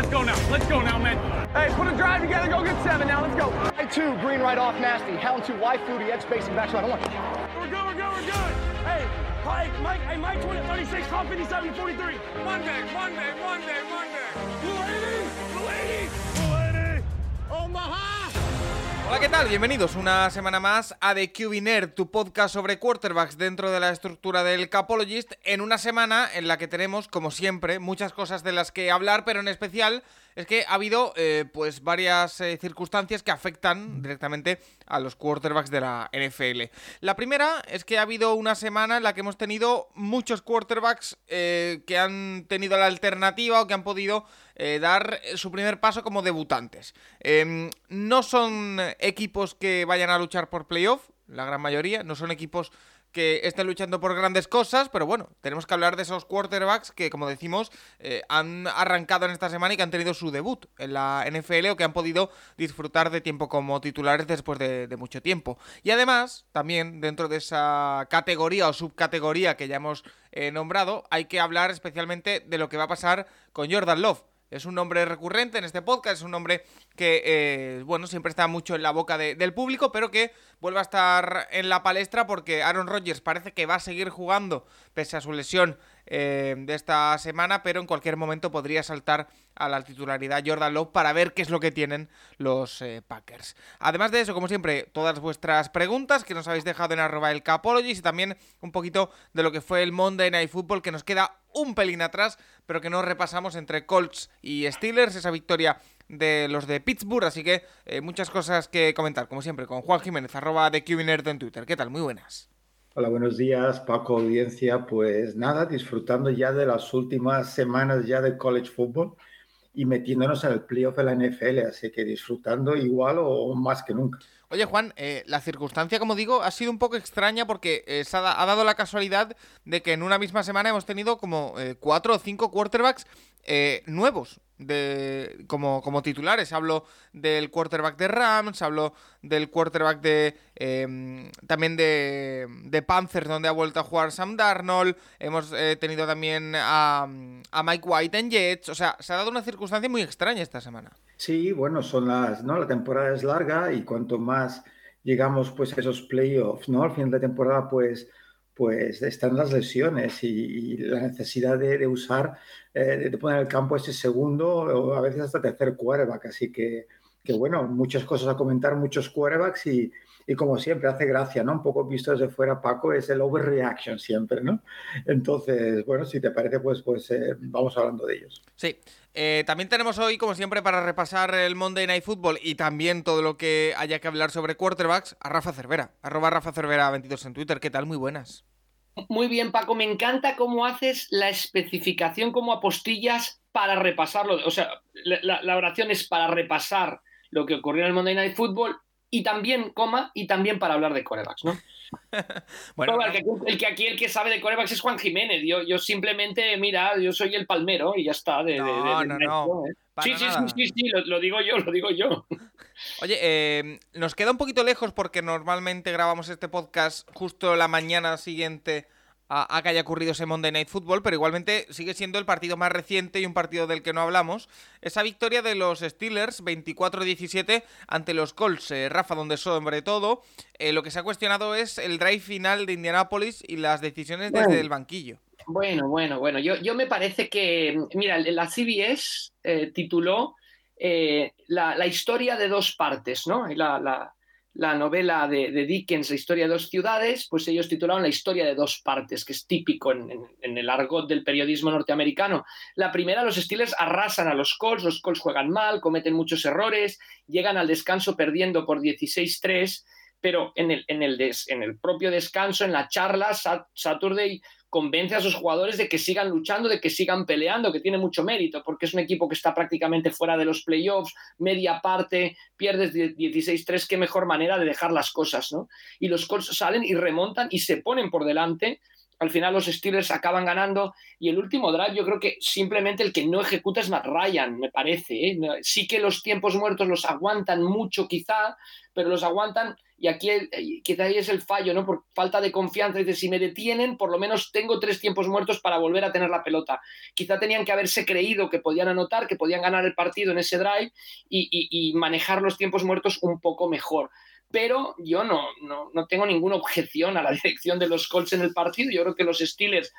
Let's go now. Let's go now, man. Hey, put a drive together. Go get seven now. Let's go. Hey, two, green right off, nasty. Hound two, Y fluty, edge spacing back. I want. We're good, we're good, we're good. Hey, Mike, Mike, hey, Mike 20, 36, top 57, 43. Monday, Monday, Monday, Monday. Blue lady, blue lady, blue lady. Omaha. Hola, ¿qué tal? Bienvenidos una semana más a The Nerd, tu podcast sobre quarterbacks dentro de la estructura del Capologist, en una semana en la que tenemos, como siempre, muchas cosas de las que hablar, pero en especial es que ha habido eh, pues varias eh, circunstancias que afectan directamente a los quarterbacks de la NFL. La primera es que ha habido una semana en la que hemos tenido muchos quarterbacks eh, que han tenido la alternativa o que han podido dar su primer paso como debutantes. Em, no son equipos que vayan a luchar por playoff, la gran mayoría, no son equipos que estén luchando por grandes cosas, pero bueno, tenemos que hablar de esos quarterbacks que, como decimos, eh, han arrancado en esta semana y que han tenido su debut en la NFL o que han podido disfrutar de tiempo como titulares después de, mucho tiempo. Y además, también dentro de esa categoría o subcategoría que ya hemos eh, nombrado, hay que hablar especialmente de lo que va a pasar con Jordan Love. Es un nombre recurrente en este podcast, es un nombre que, eh, bueno, siempre está mucho en la boca del público, pero que vuelve a estar en la palestra porque Aaron Rodgers parece que va a seguir jugando pese a su lesión eh, de esta semana, pero en cualquier momento podría saltar a la titularidad Jordan Love para ver qué es lo que tienen los eh, Packers. Además de eso, como siempre, todas vuestras preguntas que nos habéis dejado en arroba el Capologist y también un poquito de lo que fue el Monday Night Football que nos queda un pelín atrás, pero que no repasamos entre Colts y Steelers, esa victoria de los de Pittsburgh, así que eh, muchas cosas que comentar, como siempre, con Juan Jiménez, arroba de QBNerd en Twitter. ¿Qué tal? Muy buenas. Hola, buenos días, Paco, audiencia. Pues nada, disfrutando ya de las últimas semanas ya de college football y metiéndonos en el playoff de la NFL, así que disfrutando igual o más que nunca. Oye, Juan, eh, la circunstancia, como digo, ha sido un poco extraña porque eh, se ha, dado la casualidad de que en una misma semana hemos tenido como eh, cuatro o cinco quarterbacks nuevos de, como, como titulares. Hablo del quarterback de Rams, hablo del quarterback de em, también de, de, Panthers, donde ha vuelto a jugar Sam Darnold. Hemos tenido también a, a Mike White en Jets. O sea, se ha dado una circunstancia muy extraña esta semana. Sí, bueno, son las, ¿no? La temporada es larga y cuanto más llegamos pues a esos playoffs, ¿no? Al final de temporada, pues, pues están las lesiones y, la necesidad de, usar, eh, de poner el campo ese segundo o a veces hasta tercer quarterback. Así que, que bueno, muchas cosas a comentar, muchos quarterbacks y, y como siempre hace gracia, ¿no? Un poco visto desde fuera, Paco, es el overreaction siempre, ¿no? Entonces, bueno, si te parece, pues, pues eh, vamos hablando de ellos. Sí. Eh, también tenemos hoy, como siempre, para repasar el Monday Night Football y también todo lo que haya que hablar sobre quarterbacks, a Rafa Cervera, arroba Rafa Cervera 22 en Twitter. ¿Qué tal? Muy buenas. Muy bien, Paco. Me encanta cómo haces la especificación como apostillas para repasarlo. O sea, la, oración es para repasar lo que ocurrió en el Monday Night Football y también, coma, y también para hablar de corebacks, ¿no? bueno, el, que, aquí el que sabe de corebacks es Juan Jiménez. Yo, yo simplemente, mira, yo soy el palmero y ya está. De, no, no, no. ¿eh? Sí, sí, sí, sí, lo, digo yo, lo digo yo. Oye, eh, nos queda un poquito lejos porque normalmente grabamos este podcast justo la mañana siguiente a, que haya ocurrido ese Monday Night Football, pero igualmente sigue siendo el partido más reciente y un partido del que no hablamos. Esa victoria de los Steelers 24-17 ante los Colts, eh, Rafa, donde sobre todo eh, lo que se ha cuestionado es el drive final de Indianapolis y las decisiones desde el banquillo. Bueno, bueno, bueno, yo, yo me parece que, mira, la CBS eh, tituló la, historia de dos partes, ¿no? la, la novela de, Dickens, La historia de dos ciudades, pues ellos titularon La historia de dos partes, que es típico en, el argot del periodismo norteamericano. La primera, los Steelers arrasan a los Colts, los Colts juegan mal, cometen muchos errores, llegan al descanso perdiendo por 16-3, pero en el, en, el en el propio descanso, en la charla, Saturday convence a sus jugadores de que sigan luchando, de que sigan peleando, que tiene mucho mérito, porque es un equipo que está prácticamente fuera de los playoffs, media parte, pierdes 16-3, qué mejor manera de dejar las cosas, ¿no? Y los Colts salen y remontan y se ponen por delante al final los Steelers acaban ganando y el último drive yo creo que simplemente el que no ejecuta es Matt Ryan, me parece. ¿eh? Sí que los tiempos muertos los aguantan mucho quizá, pero los aguantan y aquí quizá ahí es el fallo, ¿no? Por falta de confianza. Dice, si me detienen, por lo menos tengo tres tiempos muertos para volver a tener la pelota. Quizá tenían que haberse creído que podían anotar, que podían ganar el partido en ese drive y manejar los tiempos muertos un poco mejor pero yo no, no, tengo ninguna objeción a la dirección de los Colts en el partido. Yo creo que los Steelers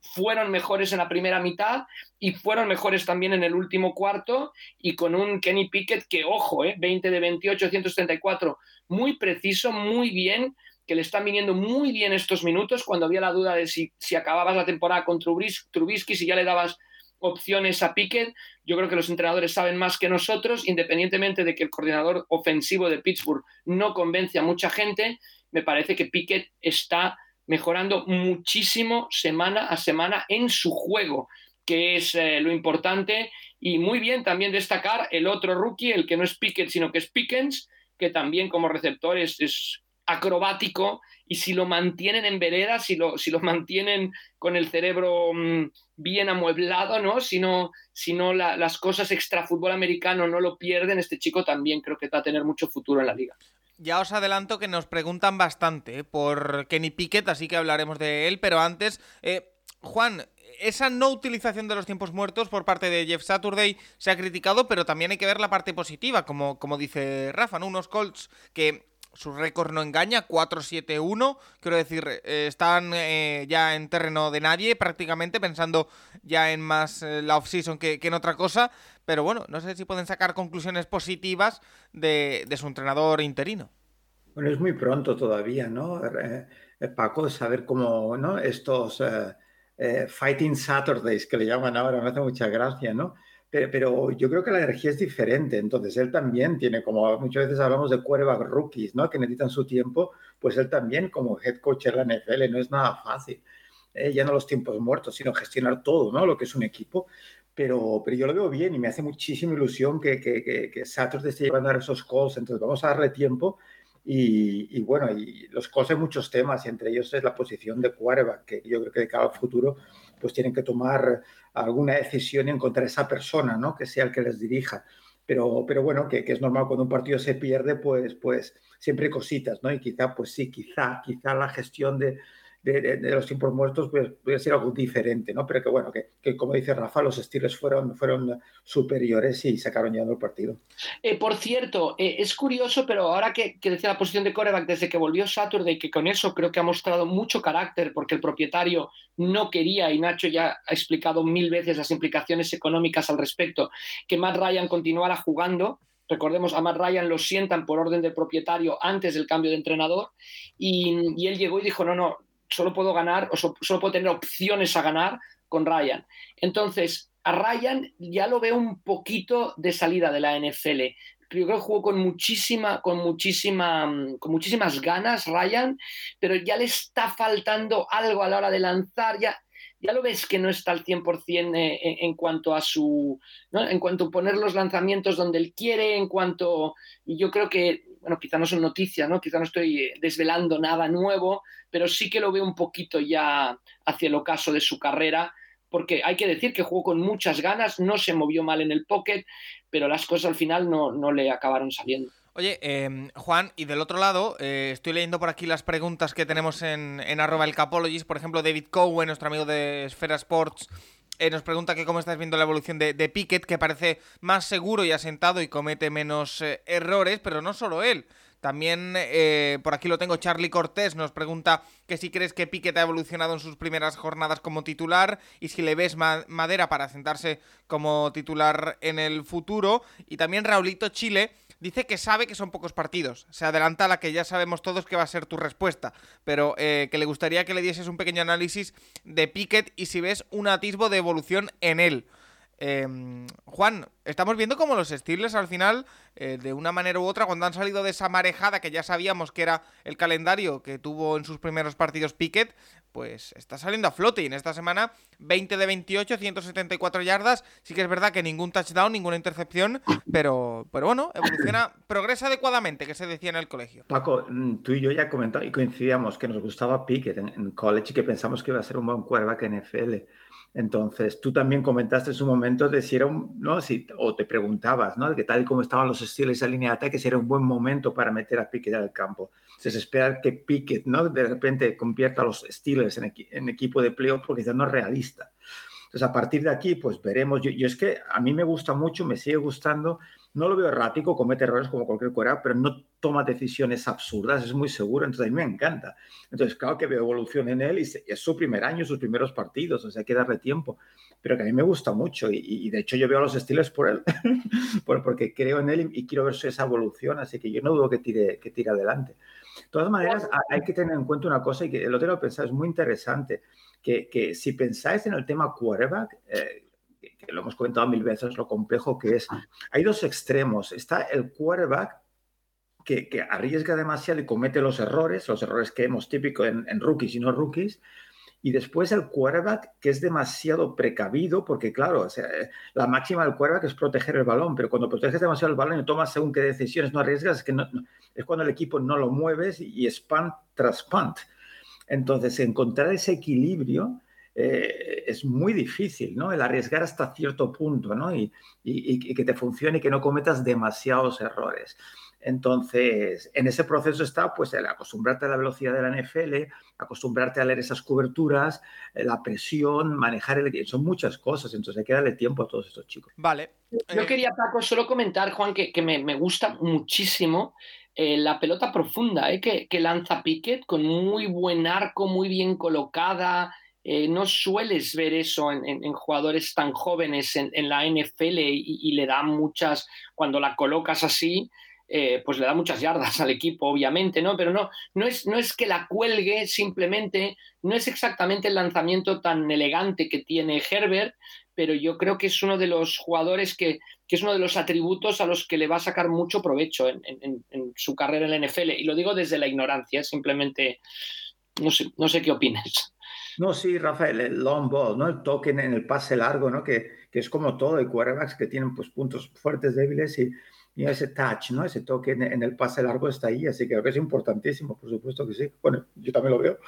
fueron mejores en la primera mitad y fueron mejores también en el último cuarto y con un Kenny Pickett que, ojo, eh, 20 de 28, 134, muy preciso, muy bien, que le están viniendo muy bien estos minutos cuando había la duda de si, si acababas la temporada con Trubisky, si ya le dabas opciones a Pickett. Yo creo que los entrenadores saben más que nosotros, independientemente de que el coordinador ofensivo de Pittsburgh no convence a mucha gente, me parece que Pickett está mejorando muchísimo semana a semana en su juego, que es eh, lo importante. Y muy bien también destacar el otro rookie, el que no es Pickett, sino que es Pickens, que también como receptor es, es acrobático y si lo mantienen en vereda, si lo, si mantienen con el cerebro mm, bien amueblado, no, si no las cosas extra fútbol americano no lo pierden, este chico también creo que va a tener mucho futuro en la liga. Ya os adelanto que nos preguntan bastante ¿eh? por Kenny Pickett, así que hablaremos de él, pero antes, eh, Juan, esa no utilización de los tiempos muertos por parte de Jeff Saturday se ha criticado, pero también hay que ver la parte positiva, como, como dice Rafa, ¿no? Unos Colts que su récord no engaña, 4-7-1. Quiero decir, eh, están eh, ya en terreno de nadie, prácticamente pensando ya en más eh, la off-season que, en otra cosa. Pero bueno, no sé si pueden sacar conclusiones positivas de, su entrenador interino. Bueno, es muy pronto todavía, ¿no? Paco, saber cómo, ¿no? Estos Fighting Saturdays que le llaman ahora, me hace mucha gracia, ¿no? Pero yo creo que la energía es diferente. Entonces, él también tiene, como muchas veces hablamos de quarterback rookies, ¿no? Que necesitan su tiempo, pues él también, como head coach en la NFL, no es nada fácil. ¿eh? Ya no los tiempos muertos, sino gestionar todo, ¿no? Lo que es un equipo. Pero, pero yo lo veo bien y me hace muchísima ilusión que, que, que, que Saturday esté llevando a esos calls. Entonces, vamos a darle tiempo. Y, y, bueno, y los hay muchos temas, y entre ellos es la posición de quarterback, que yo creo que de cada futuro pues tienen que tomar alguna decisión y encontrar esa persona, ¿no? Que sea el que les dirija. Pero, pero bueno, que, que, es normal cuando un partido se pierde, pues, pues siempre hay cositas, ¿no? Y quizá, pues sí, quizá, quizá la gestión de, de, los tiempos muertos pues, puede ser algo diferente, ¿no? Pero que bueno, que, como dice Rafa, los estilos fueron, fueron superiores y sacaron ya el partido. Eh, por cierto, eh, es curioso, pero ahora que, que, decía la posición de coreback desde que volvió Saturday, que con eso creo que ha mostrado mucho carácter porque el propietario no quería, y Nacho ya ha explicado mil veces las implicaciones económicas al respecto, que Matt Ryan continuara jugando, Recordemos, a Matt Ryan lo sientan por orden del propietario antes del cambio de entrenador y, y, él llegó y dijo, no, no, solo puedo ganar o solo puedo tener opciones a ganar con Ryan. Entonces, a Ryan ya lo veo un poquito de salida de la NFL. Creo que jugó con muchísima, con muchísima, con muchísimas ganas Ryan, pero ya le está faltando algo a la hora de lanzar. Ya, ya lo ves que no está al 100% eh, en cuanto a su, en cuanto a poner los lanzamientos donde él quiere, en cuanto, y yo creo que bueno, quizá no son noticias, ¿no? Quizá no estoy eh, desvelando nada nuevo, pero sí que lo veo un poquito ya hacia el ocaso de su carrera, porque hay que decir que jugó con muchas ganas, no se movió mal en el pocket, pero las cosas al final no, no le acabaron saliendo. Oye, em, Juan, y del otro lado, eh, estoy leyendo por aquí las preguntas que tenemos en, arroba el Capologist, por ejemplo, David Cowen, nuestro amigo de Esfera Sports, eh, nos pregunta que cómo estás viendo la evolución de, de, Pickett, que parece más seguro y asentado y comete menos eh, errores, pero no solo él. También eh, por aquí lo tengo, Charlie Cortés nos pregunta que si crees que Pickett ha evolucionado en sus primeras jornadas como titular y si le ves madera para sentarse como titular en el futuro. Y también Raulito Chile dice que sabe que son pocos partidos. Se adelanta a la que ya sabemos todos que va a ser tu respuesta, pero eh, que le gustaría que le dieses un pequeño análisis de Pickett y si ves un atisbo de evolución en él. Em, Juan, estamos viendo cómo los Steelers al final, eh, de una manera u otra, cuando han salido de esa marejada que ya sabíamos que era el calendario que tuvo en sus primeros partidos Pickett, pues está saliendo a flote. Y en esta semana, 20 de 28, 174 yardas. Sí que es verdad que ningún touchdown, ninguna intercepción, pero, pero bueno, evoluciona, progresa adecuadamente, que se decía en el colegio. Paco, mm, tú y yo ya comentamos y coincidíamos que nos gustaba Pickett en, en college y que pensamos que iba a ser un buen quarterback en NFL. Entonces, tú también comentaste en su momento de si ¿no? Si, o te preguntabas, ¿no? De que tal y como estaban los estilos esa línea de ataque, si era un buen momento para meter a Pickett al campo. Entonces, esperar que Pickett, ¿no? De repente convierta a los Steelers en, en equipo de playoff porque ya no es realista. Entonces, a partir de aquí, pues veremos. Yo, yo, es que a mí me gusta mucho, me sigue gustando no lo veo errático, comete errores como cualquier cuera, pero no toma decisiones absurdas, es muy seguro, entonces a mí me encanta. Entonces, claro que veo evolución en él y es su primer año, sus primeros partidos, o sea, hay que darle tiempo, pero que a mí me gusta mucho y, de hecho yo veo a los estilos por él, porque creo en él y, quiero ver esa evolución, así que yo no dudo que tire, que tire adelante. De todas maneras, hay que tener en cuenta una cosa y que el otro lo pensado, es muy interesante, que, que, si pensáis en el tema quarterback, eh, que lo hemos comentado mil veces, lo complejo que es. Ah. Hay dos extremos. Está el quarterback que, que arriesga demasiado y comete los errores, los errores que hemos típico en, en, rookies y no rookies. Y después el quarterback que es demasiado precavido, porque claro, o sea, la máxima del quarterback es proteger el balón, pero cuando proteges demasiado el balón y tomas según qué decisiones no arriesgas, es, que no, es cuando el equipo no lo mueves y es punt tras punt. Entonces, encontrar ese equilibrio eh, es muy difícil, ¿no? El arriesgar hasta cierto punto, ¿no? Y, y, que te funcione y que no cometas demasiados errores. Entonces, en ese proceso está pues el acostumbrarte a la velocidad de la NFL, acostumbrarte a leer esas coberturas, eh, la presión, manejar el... Son muchas cosas, entonces hay que darle tiempo a todos estos chicos. Vale. Yo quería, Paco, solo comentar, Juan, que, que me, me, gusta muchísimo eh, la pelota profunda eh, que, lanza Pickett con muy buen arco, muy bien colocada, eh, no sueles ver eso en, jugadores tan jóvenes en, la NFL y, y, le da muchas, cuando la colocas así, pues le da muchas yardas al equipo, obviamente, ¿no? Pero no, no, es, no es que la cuelgue simplemente, no es exactamente el lanzamiento tan elegante que tiene Herbert, pero yo creo que es uno de los jugadores que, que es uno de los atributos a los que le va a sacar mucho provecho en, su carrera en la NFL. Y lo digo desde la ignorancia, simplemente no sé, no sé qué opinas. No, sí, Rafael, el long ball, ¿no? El toque en el pase largo, ¿no? Que, que es como todo, hay quarterbacks que tienen pues, puntos fuertes, débiles y, y ese touch, ¿no? Ese toque en, en, el pase largo está ahí, así que creo que es importantísimo, por supuesto que sí. Bueno, yo también lo veo.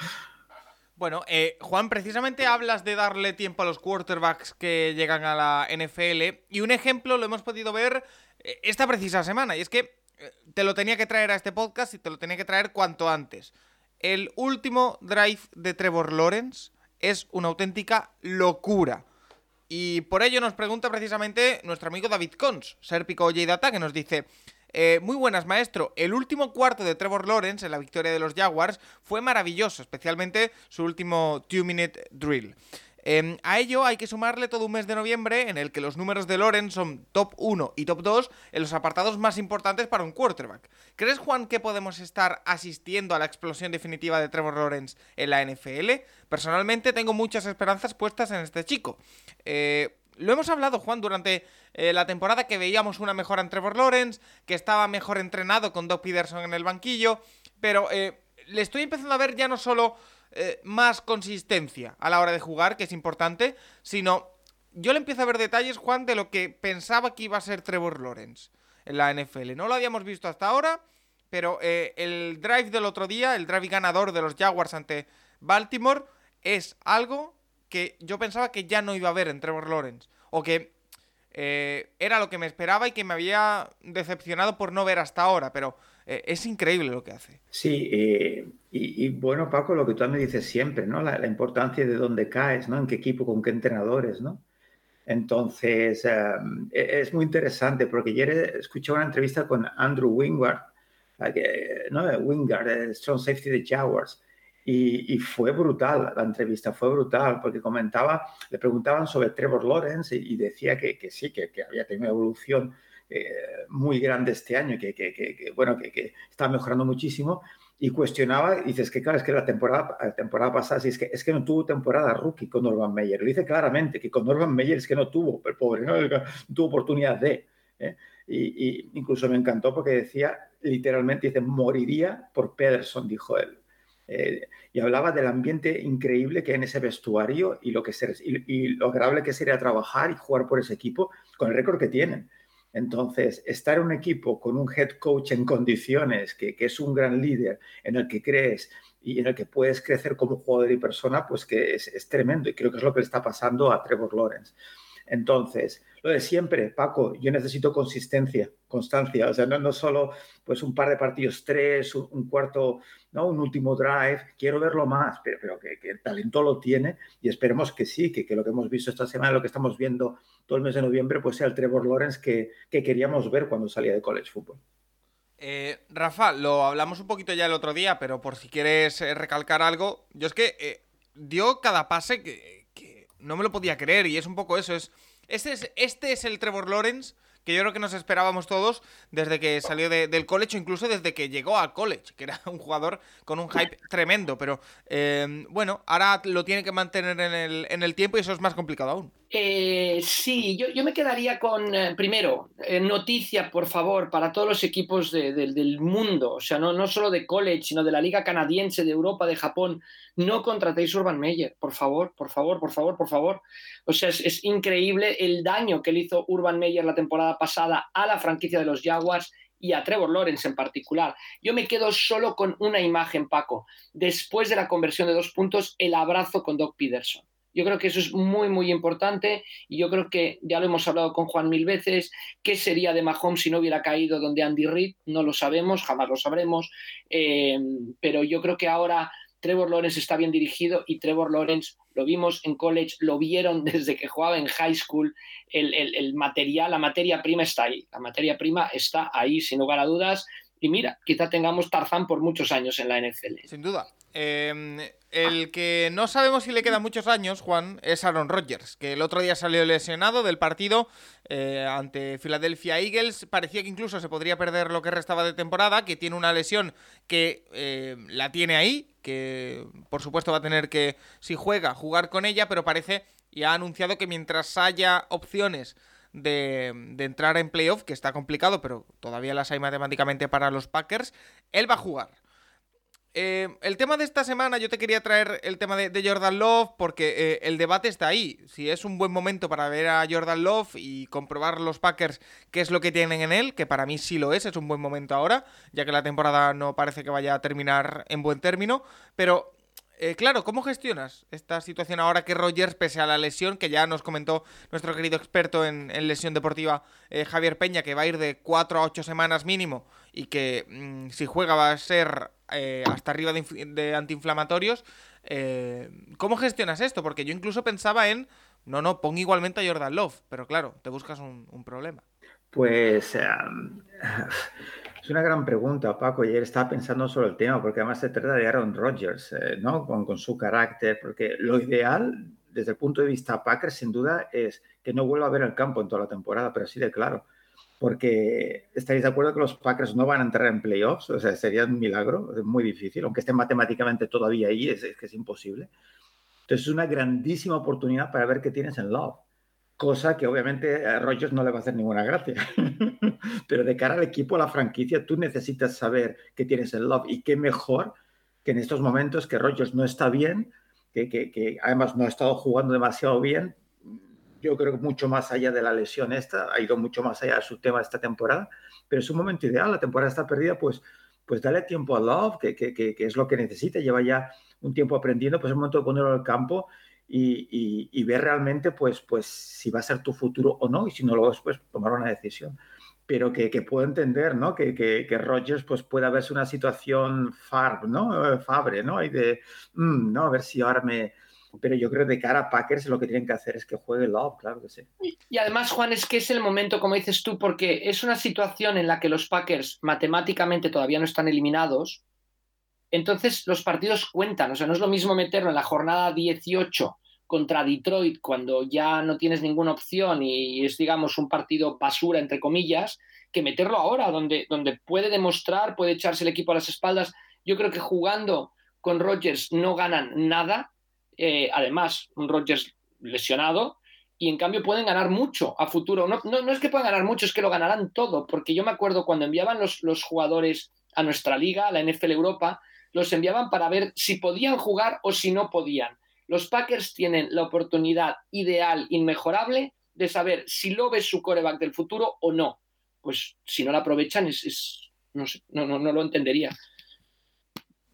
Bueno, eh, Juan, precisamente hablas de darle tiempo a los quarterbacks que llegan a la NFL y un ejemplo lo hemos podido ver eh, esta precisa semana y es que eh, te lo tenía que traer a este podcast y te lo tenía que traer cuanto antes. El último drive de Trevor Lawrence es una auténtica locura. Y por ello nos pregunta precisamente nuestro amigo David Cons, Serpico Oye Data, que nos dice... Eh, muy buenas, maestro. El último cuarto de Trevor Lawrence en la victoria de los Jaguars fue maravilloso, especialmente su último two-minute drill. Eh, a ello hay que sumarle todo un mes de noviembre en el que los números de Loren son top 1 y top 2 en los apartados más importantes para un quarterback. ¿Crees, Juan, que podemos estar asistiendo a la explosión definitiva de Trevor Lawrence en la NFL? Personalmente tengo muchas esperanzas puestas en este chico. Eh, lo hemos hablado, Juan, durante eh, la temporada que veíamos una mejora en Trevor Lawrence, que estaba mejor entrenado con Doug Peterson en el banquillo, pero eh, le estoy empezando a ver ya no solo eh, más consistencia a la hora de jugar, que es importante, sino yo le empiezo a ver detalles, Juan, de lo que pensaba que iba a ser Trevor Lawrence en la NFL. No lo habíamos visto hasta ahora, pero el drive del otro día, el drive ganador de los Jaguars ante Baltimore, es algo que yo pensaba que ya no iba a ver en Trevor Lawrence. O que eh, era lo que me esperaba y que me había decepcionado por no ver hasta ahora, pero eh, es increíble lo que hace. Sí, eh, y, y, bueno, Paco, lo que tú me dices siempre, ¿no? La, la, importancia de dónde caes, ¿no? En qué equipo, con qué entrenadores, ¿no? Entonces, um, es muy interesante porque ayer escuché una entrevista con Andrew Wingard, ¿no? Wingard, el Strong Safety de Jaguars, y, y, fue brutal la entrevista, fue brutal, porque comentaba, le preguntaban sobre Trevor Lawrence y, y decía que, que sí, que, que, había tenido evolución eh, muy grande este año, que, que bueno, que, está mejorando muchísimo. y cuestionaba, y dices que claro, es que la temporada, la temporada pasada, sí, es, que, es que no tuvo temporada rookie con Urban Meyer. Lo dice claramente, que con Urban Meyer es que no tuvo, el pobre, no, tuvo oportunidad de. ¿eh? Y, incluso me encantó porque decía, literalmente, dice, moriría por Pederson, dijo él. Eh, y hablaba del ambiente increíble que hay en ese vestuario y lo, que ser, y, lo agradable que sería trabajar y jugar por ese equipo con el récord que tienen. Entonces, estar en un equipo con un head coach en condiciones, que, que, es un gran líder, en el que crees y en el que puedes crecer como jugador y persona, pues que es, es tremendo. Y creo que es lo que le está pasando a Trevor Lawrence. Entonces, lo de siempre, Paco, yo necesito consistencia, constancia, o sea, no, solo pues un par de partidos, tres, un, cuarto, ¿no? un último drive, quiero verlo más, pero, pero que, el talento lo tiene y esperemos que sí, que, que, lo que hemos visto esta semana, lo que estamos viendo todo el mes de noviembre, pues sea el Trevor Lawrence que, que queríamos ver cuando salía de college football. Eh, Rafa, lo hablamos un poquito ya el otro día, pero por si quieres eh, recalcar algo, yo es que eh, dio cada pase que, no me lo podía creer y es un poco eso, es... Este es, este es el Trevor Lawrence que yo creo que nos esperábamos todos desde que salió del college o incluso desde que llegó al college, que era un jugador con un hype tremendo. Pero eh, bueno, ahora lo tiene que mantener en el, en el tiempo y eso es más complicado aún. Eh, sí, yo, me quedaría con, eh, primero, eh, noticia, por favor, para todos los equipos del mundo, o sea, no, no solo de college, sino de la Liga Canadiense, de Europa, de Japón, no contratéis Urban Meyer, por favor, por favor, por favor, por favor. O sea, es, es increíble el daño que le hizo Urban Meyer la temporada pasada a la franquicia de los Jaguars y a Trevor Lawrence en particular. Yo me quedo solo con una imagen, Paco. Después de la conversión de dos puntos, el abrazo con Doc Peterson. Yo creo que eso es muy, muy importante y yo creo que ya lo hemos hablado con Juan mil veces. ¿Qué sería de Mahomes si no hubiera caído donde Andy Reid? No lo sabemos, jamás lo sabremos. Eh, pero yo creo que ahora Trevor Lawrence está bien dirigido y Trevor Lawrence lo vimos en college, lo vieron desde que jugaba en high school. El, el material, la materia prima está ahí. La materia prima está ahí, sin lugar a dudas. Y mira, quizá tengamos Tarzán por muchos años en la NFL. Sin duda. Em, el que no sabemos si le quedan muchos años, Juan, es Aaron Rodgers, que el otro día salió lesionado del partido eh, ante Philadelphia Eagles. Parecía que incluso se podría perder lo que restaba de temporada, que tiene una lesión que eh, la tiene ahí, que por supuesto va a tener que, si juega, jugar con ella, pero parece y ha anunciado que mientras haya opciones de, de, entrar en playoff, que está complicado, pero todavía las hay matemáticamente para los Packers, él va a jugar. Eh, el tema de esta semana, yo te quería traer el tema de, Jordan Love porque eh, el debate está ahí. Si es un buen momento para ver a Jordan Love y comprobar los Packers qué es lo que tienen en él, que para mí sí lo es, es un buen momento ahora, ya que la temporada no parece que vaya a terminar en buen término. Pero eh, claro, ¿cómo gestionas esta situación ahora que Rogers, pese a la lesión, que ya nos comentó nuestro querido experto en, lesión deportiva, Javier Peña, que va a ir de 4 a 8 semanas mínimo y que mm, si juega va a ser eh, hasta arriba de, antiinflamatorios. Eh, ¿Cómo gestionas esto? Porque yo incluso pensaba en, no, no, pon igualmente a Jordan Love, pero claro, te buscas un, problema. Pues em, es una gran pregunta, Paco. Él estaba pensando sobre el tema, porque además se trata de Aaron Rodgers, eh, ¿no? Con, con, su carácter, porque lo ideal, desde el punto de vista Packers, sin duda, es que no vuelva a ver el campo en toda la temporada, pero sí de claro porque estaréis de acuerdo que los Packers no van a entrar en playoffs, o sea, sería un milagro, es muy difícil, aunque estén matemáticamente todavía ahí, es, que es imposible. Entonces es una grandísima oportunidad para ver qué tienes en Love, cosa que obviamente a Rogers no le va a hacer ninguna gracia. Pero de cara al equipo, a la franquicia, tú necesitas saber qué tienes en Love y qué mejor que en estos momentos que Rogers no está bien, que, que, que además no ha estado jugando demasiado bien, yo creo que mucho más allá de la lesión esta, ha ido mucho más allá de su tema esta temporada, pero es un momento ideal, la temporada está perdida, pues, pues dale tiempo a Love, que, que, que, es lo que necesita, lleva ya un tiempo aprendiendo, pues es el momento de ponerlo al campo y, y, ver realmente pues, pues si va a ser tu futuro o no, y si no lo es, pues tomar una decisión. Pero que, que puedo entender, ¿no? Que, que, que Rogers pues pueda verse una situación far, ¿no? Fabre, ¿no? Y de, mm, ¿no? A ver si ahora me, pero yo creo que de cara a Packers lo que tienen que hacer es que juegue Love, claro que sí. Y además, Juan, es que es el momento, como dices tú, porque es una situación en la que los Packers matemáticamente todavía no están eliminados, entonces los partidos cuentan, o sea, no es lo mismo meterlo en la jornada 18 contra Detroit cuando ya no tienes ninguna opción y es, digamos, un partido basura, entre comillas, que meterlo ahora, donde, donde puede demostrar, puede echarse el equipo a las espaldas Yo creo que jugando con Rodgers no ganan nada. Eh, además, un Rodgers lesionado. Y en cambio pueden ganar mucho a futuro. No, no, es que puedan ganar mucho, es que lo ganarán todo. Porque yo me acuerdo cuando enviaban los, los jugadores a nuestra liga, a la NFL Europa, los enviaban para ver si podían jugar o si no podían. Los Packers tienen la oportunidad ideal, inmejorable, de saber si lo es su coreback del futuro o no. Pues si no la aprovechan, es, no, no, no, no lo entendería.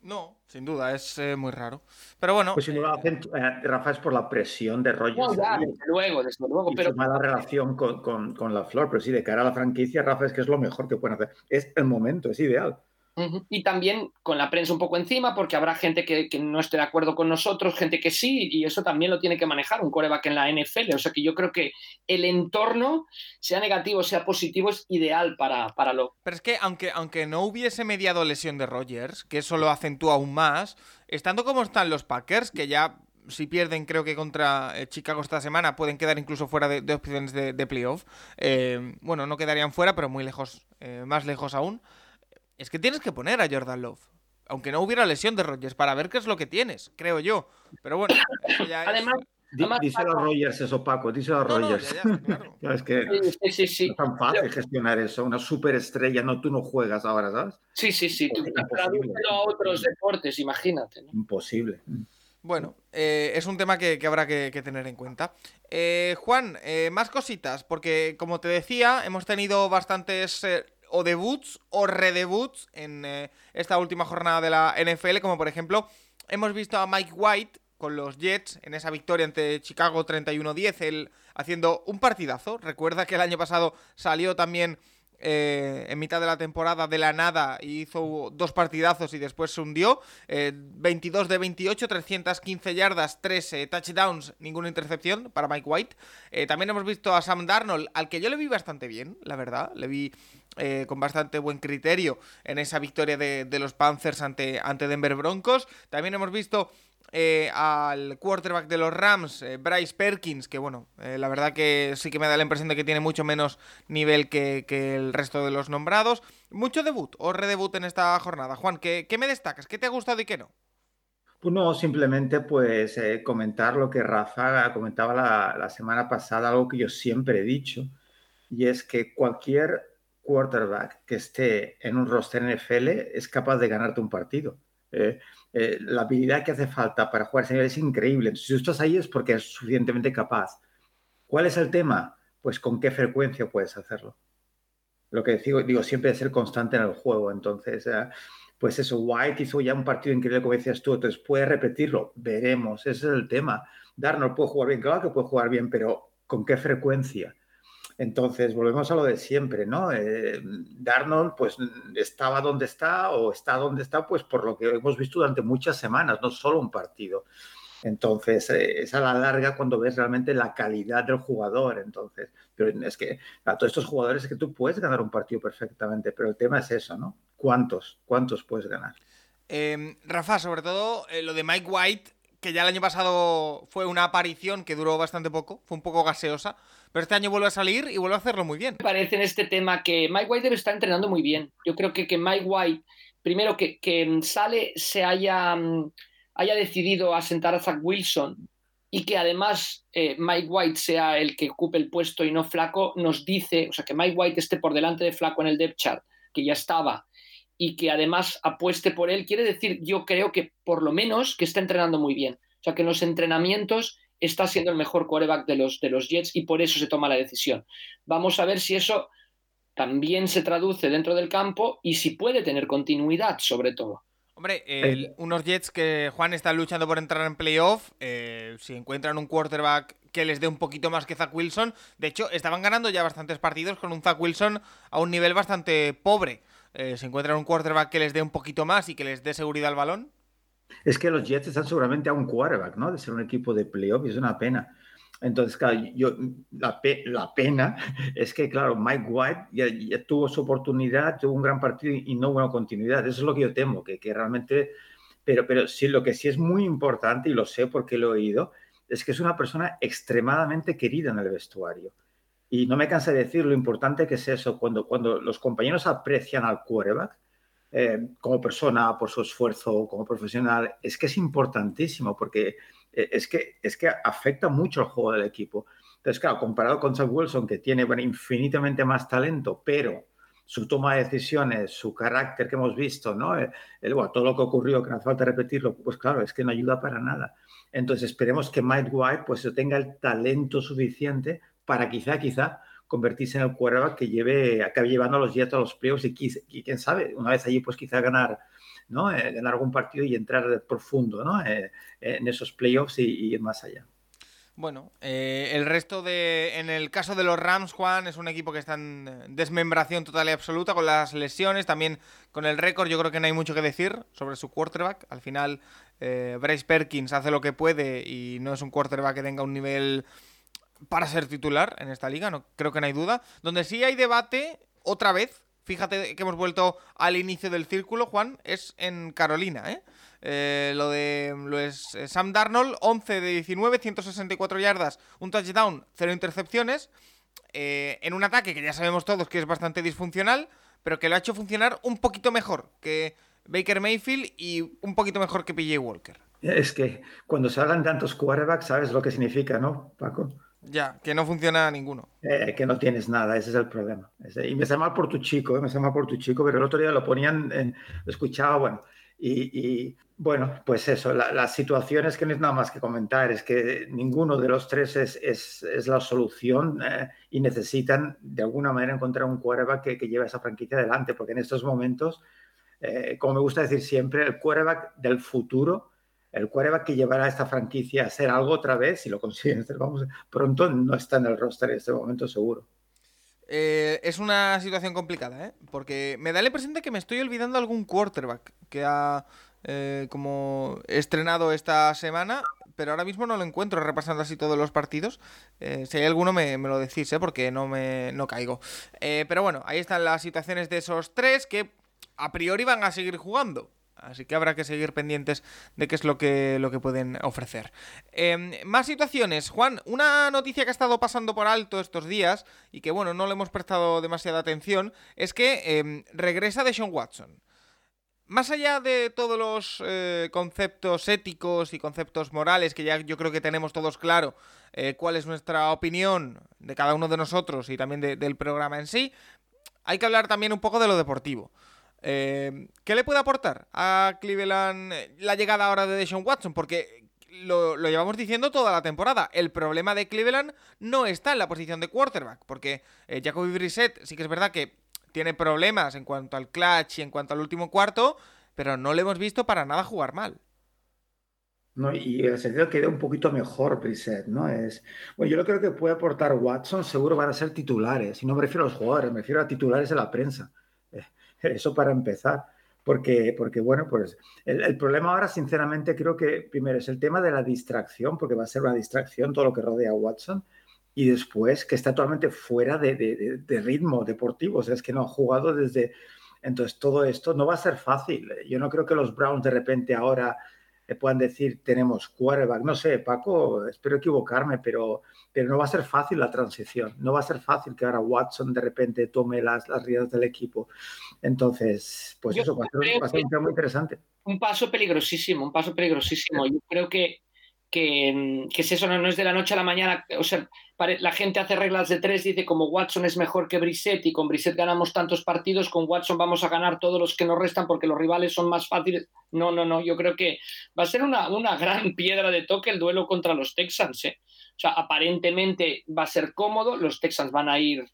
No, sin duda, es eh, muy raro. Pero bueno. Pues si no lo hacen, eh, Rafa, es por la presión de Rogers. desde luego, desde luego. Y pero... mala relación con, con, con, la Flor, pero sí, de cara a la franquicia, Rafa, es que es lo mejor que pueden hacer. Es el momento, es ideal. Y también con la prensa un poco encima, porque habrá gente que, no esté de acuerdo con nosotros, gente que sí, y eso también lo tiene que manejar un coreback en la NFL. O sea que yo creo que el entorno, sea negativo, sea positivo, es ideal para, para lo. Pero es que aunque, aunque no hubiese mediado lesión de Rogers, que eso lo acentúa aún más, estando como están los Packers, que ya si pierden, creo que contra eh, Chicago esta semana, pueden quedar incluso fuera de, opciones de, playoff. Eh, bueno, no quedarían fuera, pero muy lejos, eh, más lejos aún es que tienes que poner a Jordan Love. Aunque no hubiera lesión de Rogers, para ver qué es lo que tienes, creo yo. Pero bueno, ya Además, díselo a Rogers eso, Paco, díselo a Rogers. es que sí, sí, no es tan fácil gestionar eso. Una superestrella, no, tú no juegas ahora, ¿sabes? Sí, sí, sí. Tú a otros deportes, imagínate. Imposible. Bueno, eh, es un tema que, habrá que, tener en cuenta. Eh, Juan, eh, más cositas, porque como te decía, hemos tenido bastantes o debuts o redebuts en eh, esta última jornada de la NFL, como por ejemplo hemos visto a Mike White con los Jets en esa victoria ante Chicago 31-10, él haciendo un partidazo. Recuerda que el año pasado salió también eh, en mitad de la temporada de la nada hizo dos partidazos y después se hundió. 22 eh, de 28, 315 yardas, 3 touchdowns, ninguna intercepción para Mike White. también hemos visto a Sam Darnold, al que yo le vi bastante bien, la verdad. Le vi eh, con bastante buen criterio en esa victoria de, los Panthers ante, ante, Denver Broncos. También hemos visto eh, al quarterback de los Rams, eh, Bryce Perkins, que bueno, la verdad que sí que me da la impresión de que tiene mucho menos nivel que, el resto de los nombrados. Mucho debut o redebut en esta jornada. Juan, ¿qué, me destacas? ¿Qué te ha gustado y qué no? Pues no, simplemente pues comentar lo que Rafa comentaba la, la semana pasada, algo que yo siempre he dicho, y es que cualquier quarterback que esté en un roster NFL es capaz de ganarte un partido. Eh, eh, la habilidad que hace falta para jugar ese nivel es increíble. si tú estás ahí es porque es suficientemente capaz. ¿Cuál es el tema? Pues con qué frecuencia puedes hacerlo. Lo que digo, digo siempre es ser constante en el juego. Entonces, eh, pues eso, White hizo ya un partido increíble, como decías tú, entonces puede repetirlo, veremos, ese es el tema. Darnold puede jugar bien, claro que puede jugar bien, pero ¿con qué frecuencia? Entonces, volvemos a lo de siempre, ¿no? Eh, Darnold, pues, estaba donde está o está donde está, pues, por lo que hemos visto durante muchas semanas, no solo un partido. Entonces, eh, es a la larga cuando ves realmente la calidad del jugador. Entonces, pero es que a todos estos jugadores es que tú puedes ganar un partido perfectamente, pero el tema es eso, ¿no? ¿Cuántos? ¿Cuántos puedes ganar? Em, Rafa, sobre todo eh, lo de Mike White, que ya el año pasado fue una aparición que duró bastante poco, fue un poco gaseosa. Pero este año vuelve a salir y vuelve a hacerlo muy bien. Me parece en este tema que Mike White debe estar entrenando muy bien. Yo creo que, que Mike White, primero que, que sale, se haya, mm, haya decidido asentar a Zach Wilson y que además eh, Mike White sea el que ocupe el puesto y no Flaco, nos dice, o sea, que Mike White esté por delante de Flaco en el depth chart, que ya estaba, y que además apueste por él, quiere decir, yo creo que por lo menos que está entrenando muy bien. O sea, que en los entrenamientos está siendo el mejor quarterback de los, de los Jets y por eso se toma la decisión. Vamos a ver si eso también se traduce dentro del campo y si puede tener continuidad, sobre todo. Hombre, unos Jets que Juan está luchando por entrar en playoff, eh, si encuentran un quarterback que les dé un poquito más que Zach Wilson, de hecho estaban ganando ya bastantes partidos con un Zach Wilson a un nivel bastante pobre. Eh, si encuentran un quarterback que les dé un poquito más y que les dé seguridad al balón, es que los Jets están seguramente a un quarterback, ¿no? De ser un equipo de playoff y es una pena. Entonces, claro, yo, la, pena es que, claro, Mike White ya, tuvo su oportunidad, tuvo un gran partido y no hubo continuidad. Eso es lo que yo temo, que, que realmente... Pero, pero sí, lo que sí es muy importante, y lo sé porque lo he oído, es que es una persona extremadamente querida en el vestuario. Y no me cansa de decir lo importante que es eso, cuando, cuando los compañeros aprecian al quarterback, eh, como persona, por su esfuerzo como profesional, es que es importantísimo porque eh, es que, es que afecta mucho el juego del equipo. Entonces, claro, comparado con Zach Wilson, que tiene bueno, infinitamente más talento, pero su toma de decisiones, su carácter que hemos visto, ¿no? El, todo lo que ocurrió, que no hace falta repetirlo, pues claro, es que no ayuda para nada. Entonces, esperemos que Mike White pues, tenga el talento suficiente para quizá, quizá, convertirse en el quarterback que lleve, acabe llevando a los Jets a los playoffs y, quién sabe, una vez allí, pues quizá ganar, ¿no? Eh, ganar algún partido y entrar profundo, ¿no? Eh, en esos playoffs y, ir más allá. Bueno, eh, el resto de. En el caso de los Rams, Juan, es un equipo que está en desmembración total y absoluta con las lesiones, también con el récord. Yo creo que no hay mucho que decir sobre su quarterback. Al final, Bryce Perkins hace lo que puede y no es un quarterback que tenga un nivel para ser titular en esta liga, no creo que no hay duda. Donde sí hay debate, otra vez, fíjate que hemos vuelto al inicio del círculo, Juan, es en Carolina, ¿eh? Eh, lo de eh, Sam Darnold, 11 de 19, 164 yardas, un touchdown, cero intercepciones, eh, en un ataque que ya sabemos todos que es bastante disfuncional, pero que lo ha hecho funcionar un poquito mejor que Baker Mayfield y un poquito mejor que PJ Walker. Es que cuando salgan tantos quarterbacks, sabes lo que significa, ¿no, Paco? Ya, que no funciona ninguno. que no tienes nada, ese es el problema. y me sale mal por tu chico, me sale mal por tu chico, pero el otro día lo ponían, en, lo escuchaba, bueno, y, bueno, pues eso, la, situación es que no es nada más que comentar, es que ninguno de los tres es, es, es la solución eh, y necesitan de alguna manera encontrar un quarterback que, que lleve esa franquicia adelante, porque en estos momentos, eh, como me gusta decir siempre, el quarterback del futuro, el quarterback que llevará a esta franquicia a hacer algo otra vez, si lo consiguen hacer vamos, pronto, no está en el roster en este momento seguro. Eh, es una situación complicada, ¿eh? Porque me da la impresión de que me estoy olvidando algún quarterback que ha eh, como estrenado esta semana, pero ahora mismo no lo encuentro repasando así todos los partidos. Eh, si hay alguno me, lo decís, ¿eh? Porque no me no caigo. pero bueno, ahí están las situaciones de esos tres que a priori van a seguir jugando. Así que habrá que seguir pendientes de qué es lo que, lo que pueden ofrecer. Em, más situaciones. Juan, una noticia que ha estado pasando por alto estos días y que, bueno, no le hemos prestado demasiada atención, es que em, regresa de Sean Watson. Más allá de todos los eh, conceptos éticos y conceptos morales, que ya yo creo que tenemos todos claro eh, cuál es nuestra opinión de cada uno de nosotros y también del programa en sí, hay que hablar también un poco de lo deportivo. Eh, ¿Qué le puede aportar a Cleveland eh, la llegada ahora de Deshaun Watson? Porque lo, llevamos diciendo toda la temporada. El problema de Cleveland no está en la posición de quarterback, porque eh, Jacoby Brissett sí que es verdad que tiene problemas en cuanto al clutch y en cuanto al último cuarto, pero no le hemos visto para nada jugar mal. No, y en el sentido que queda un poquito mejor Brissett, ¿no? Es, bueno, yo lo creo que puede aportar Watson, seguro van a ser titulares, y no me refiero a los jugadores, me refiero a titulares de la prensa. Eso para empezar. Porque, porque bueno, pues el, problema ahora, sinceramente, creo que primero es el tema de la distracción, porque va a ser una distracción todo lo que rodea a Watson, y después que está totalmente fuera de, ritmo deportivo, o sea, es que no ha jugado desde... Entonces, todo esto no va a ser fácil. Yo no creo que los Browns de repente ahora puedan decir tenemos quarterback. No sé, Paco, espero equivocarme, pero, pero no va a ser fácil la transición. No va a ser fácil que ahora Watson de repente tome las, las riendas del equipo. Entonces, pues eso va a, ser, muy interesante. Un paso peligrosísimo, un paso peligrosísimo. Yo creo que que, que es eso, no, es de la noche a la mañana. O sea, la gente hace reglas de tres, dice como Watson es mejor que Brissett y con Brissett ganamos tantos partidos, con Watson vamos a ganar todos los que nos restan porque los rivales son más fáciles. No, no, no, yo creo que va a ser una, una gran piedra de toque el duelo contra los Texans. ¿eh? O sea, aparentemente va a ser cómodo, los Texans van a ir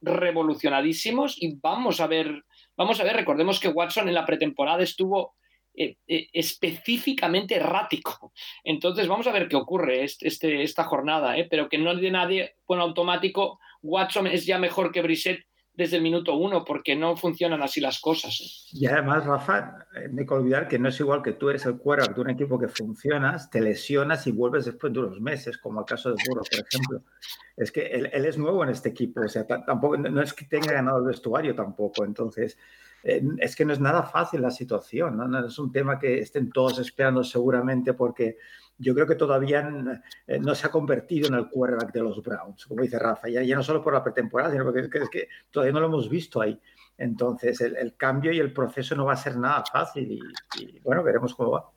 revolucionadísimos y vamos a ver, vamos a ver, recordemos que Watson en la pretemporada estuvo eh, eh, específicamente errático. Entonces, vamos a ver qué ocurre este, esta jornada, ¿eh? pero que no de nadie, bueno, automático, Watson es ya mejor que Brissett desde el minuto uno, porque no funcionan así las cosas. Y además, Rafa, no hay que olvidar que no es igual que tú eres el cuero de un equipo que funcionas, te lesionas y vuelves después de unos meses, como el caso de Burro, por ejemplo. Es que él, es nuevo en este equipo, o sea, tampoco, no es que tenga ganado el vestuario tampoco, entonces es que no es nada fácil la situación, ¿no? es un tema que estén todos esperando seguramente porque yo creo que todavía eh, no se ha convertido en el quarterback de los Browns, como dice Rafa, ya, ya no solo por la pretemporada, sino porque todavía no lo hemos visto ahí. Entonces, el, cambio y el proceso no va a ser nada fácil y, bueno, veremos cómo va.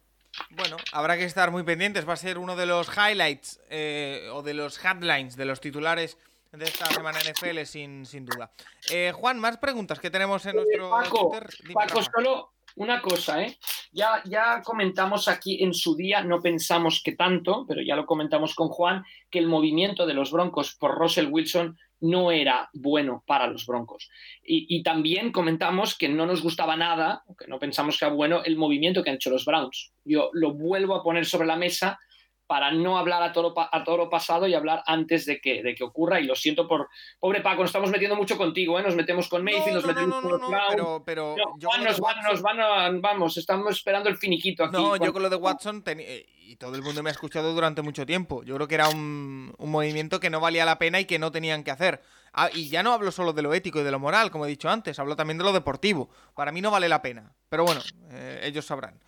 Bueno, habrá que estar muy pendientes. Va a ser uno de los highlights eh, o de los headlines, de los titulares de esta semana NFL, sin, sin duda. Eh, Juan, más preguntas que tenemos en nuestro Paco, Paco, solo una cosa, ¿eh? Ya, ya comentamos aquí en su día, no pensamos que tanto, pero ya lo comentamos con Juan, que el movimiento de los Broncos por Russell Wilson no era bueno para los Broncos. Y, también comentamos que no nos gustaba nada, que no pensamos que era bueno, el movimiento que han hecho los Browns. Yo lo vuelvo a poner sobre la mesa para no hablar a toro, a toro pasado y hablar antes de que, de que ocurra. Y lo siento por. Pobre Paco, nos estamos metiendo mucho contigo, ¿eh? Nos metemos con Mayfield, nos metemos con Brown. Pero, pero nos, van, nos van vamos, estamos esperando el finiquito aquí. No, yo con lo de Watson eh, y todo el mundo me ha escuchado durante mucho tiempo. Yo creo que era un, un movimiento que no valía la pena y que no tenían que hacer. Ah, y ya no hablo solo de lo ético y de lo moral, como he dicho antes, hablo también de lo deportivo. Para mí no vale la pena. Pero bueno, eh, ellos sabrán.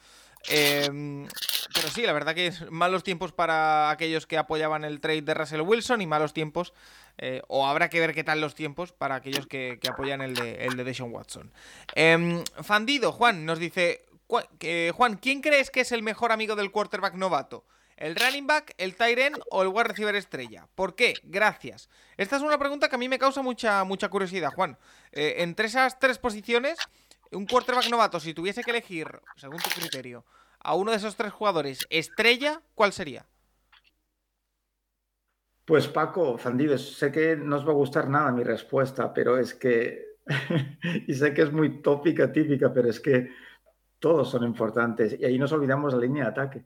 Em, pero sí, la verdad que es malos tiempos para aquellos que apoyaban el trade de Russell Wilson y malos tiempos, eh, o habrá que ver qué tal los tiempos para aquellos que, apoyan el de, el Watson. Em, Fandido, Juan, nos dice, Juan, ¿quién crees que es el mejor amigo del quarterback novato? ¿El running back, el Tyren o el wide receiver estrella? ¿Por qué? Gracias. Esta es una pregunta que a mí me causa mucha, mucha curiosidad, Juan. Eh, entre esas tres posiciones, un quarterback novato, si tuviese que elegir, según tu criterio, a uno de esos tres jugadores estrella, ¿cuál sería? Pues Paco, Fandidos, sé que no os va a gustar nada mi respuesta, pero es que, y sé que es muy tópica, típica, pero es que todos son importantes y ahí nos olvidamos la línea de ataque.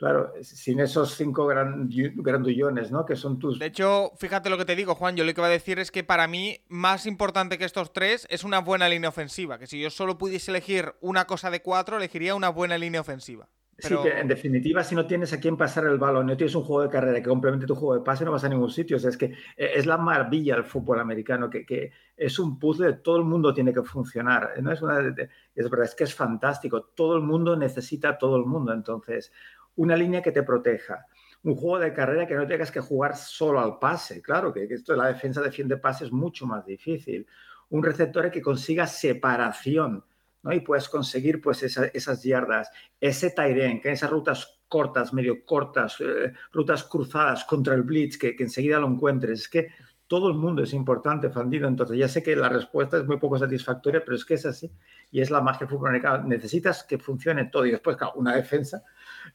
Claro, sin esos cinco grandullones, ¿no? Que son tus. De hecho, fíjate lo que te digo, Juan. Yo lo que iba a decir es que para mí, más importante que estos tres es una buena línea ofensiva. Que si yo solo pudiese elegir una cosa de cuatro, elegiría una buena línea ofensiva. Sí, que en definitiva, si no tienes a quién pasar el balón, no tienes un juego de carrera que complemente tu juego de pase, no vas a ningún sitio. O sea, es que eh, es la maravilla del fútbol americano, que, que es un puzzle, todo el mundo tiene que funcionar. No es, una, es verdad, es que es fantástico. Todo el mundo necesita a todo el mundo. Entonces, una línea que te proteja, un juego de carrera que no tengas que jugar solo al pase, claro, que, esto de la defensa defiende pase es mucho más difícil, un receptor que consiga separación, ¿no? Y puedes conseguir pues esas yardas, ese Tyren, que esas rutas cortas, medio cortas, eh, rutas cruzadas contra el blitz, que, que enseguida lo encuentres, es que todo el mundo es importante, Fandido. Entonces, ya sé que la respuesta es muy poco satisfactoria, pero es que es así. Y es la magia fútbol Necesitas que funcione todo. Y después, claro, una defensa,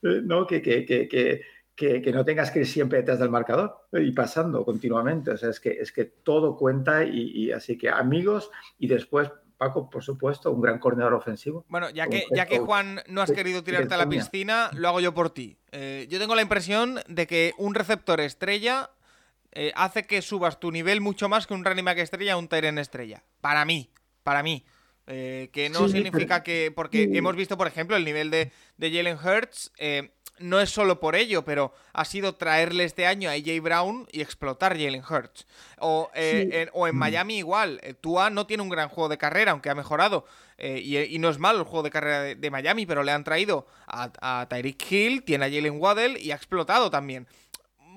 eh, ¿no? Que, que, que, que, no tengas que ir siempre detrás del marcador y pasando continuamente. O sea, es que, es que todo cuenta. Y, así que amigos y después. Paco, por supuesto, un gran coordinador ofensivo. Bueno, ya que, ya que Juan no has querido tirarte a la piscina, lo hago yo por ti. Eh, yo tengo la impresión de que un receptor estrella eh, hace que subas tu nivel mucho más que un running back estrella o un Tyren estrella. Para mí, para mí. Eh, que no significa que. Porque hemos visto, por ejemplo, el nivel de, de Jalen Hurts. Eh, no es solo por ello, pero ha sido traerle este año a AJ Brown y explotar Jalen Hurts. O, en, o en mm. Miami igual. Tua no tiene un gran juego de carrera, aunque ha mejorado. y, no es malo el juego de carrera de, Miami, pero le han traído a, a Tyreek Hill, tiene a Jalen Waddell y ha explotado también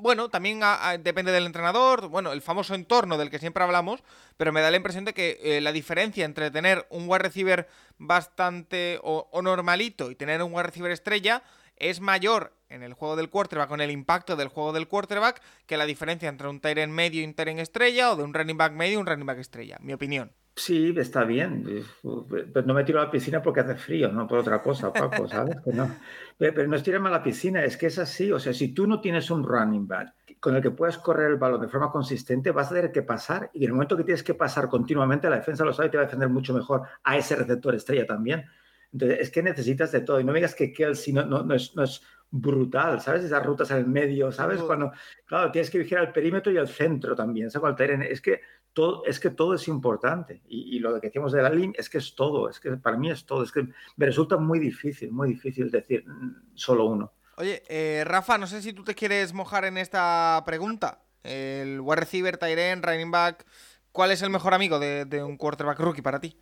bueno, también depende del entrenador, bueno, el famoso entorno del que siempre hablamos, pero me da la impresión de que eh, la diferencia entre tener un wide receiver bastante o, normalito y tener un wide receiver estrella es mayor en el juego del quarterback, con el impacto del juego del quarterback, que la diferencia entre un Tyrant medio y un Tyrant estrella, o de un running back medio y un running back estrella, mi opinión. Sí, está bien. Pero no me tiro a la piscina porque hace frío, no por otra cosa, Paco, ¿sabes? no. Pero no es tirarme a la piscina, es que es así. O sea, si tú no tienes un running back con el que puedas correr el balón de forma consistente, vas a tener que pasar. Y en el momento que tienes que pasar continuamente, la defensa lo sabe y te va a defender mucho mejor a ese receptor estrella también. Entonces, es que necesitas de todo. Y no me digas que Kelsey no, no, no, es, no es brutal, ¿sabes? Esas rutas al medio, ¿sabes? Cuando, claro, tienes que vigilar el perímetro y el centro también, ¿sabes? Es que todo, es que todo es importante. Y, lo que decíamos de la línea es que es todo, es que para mí es todo. Es que me resulta muy difícil, muy difícil decir mm, solo uno. Oye, eh, Rafa, no sé si tú te quieres mojar en esta pregunta. El wide receiver, Tyren, running back, ¿cuál es el mejor amigo de, un quarterback rookie para ti?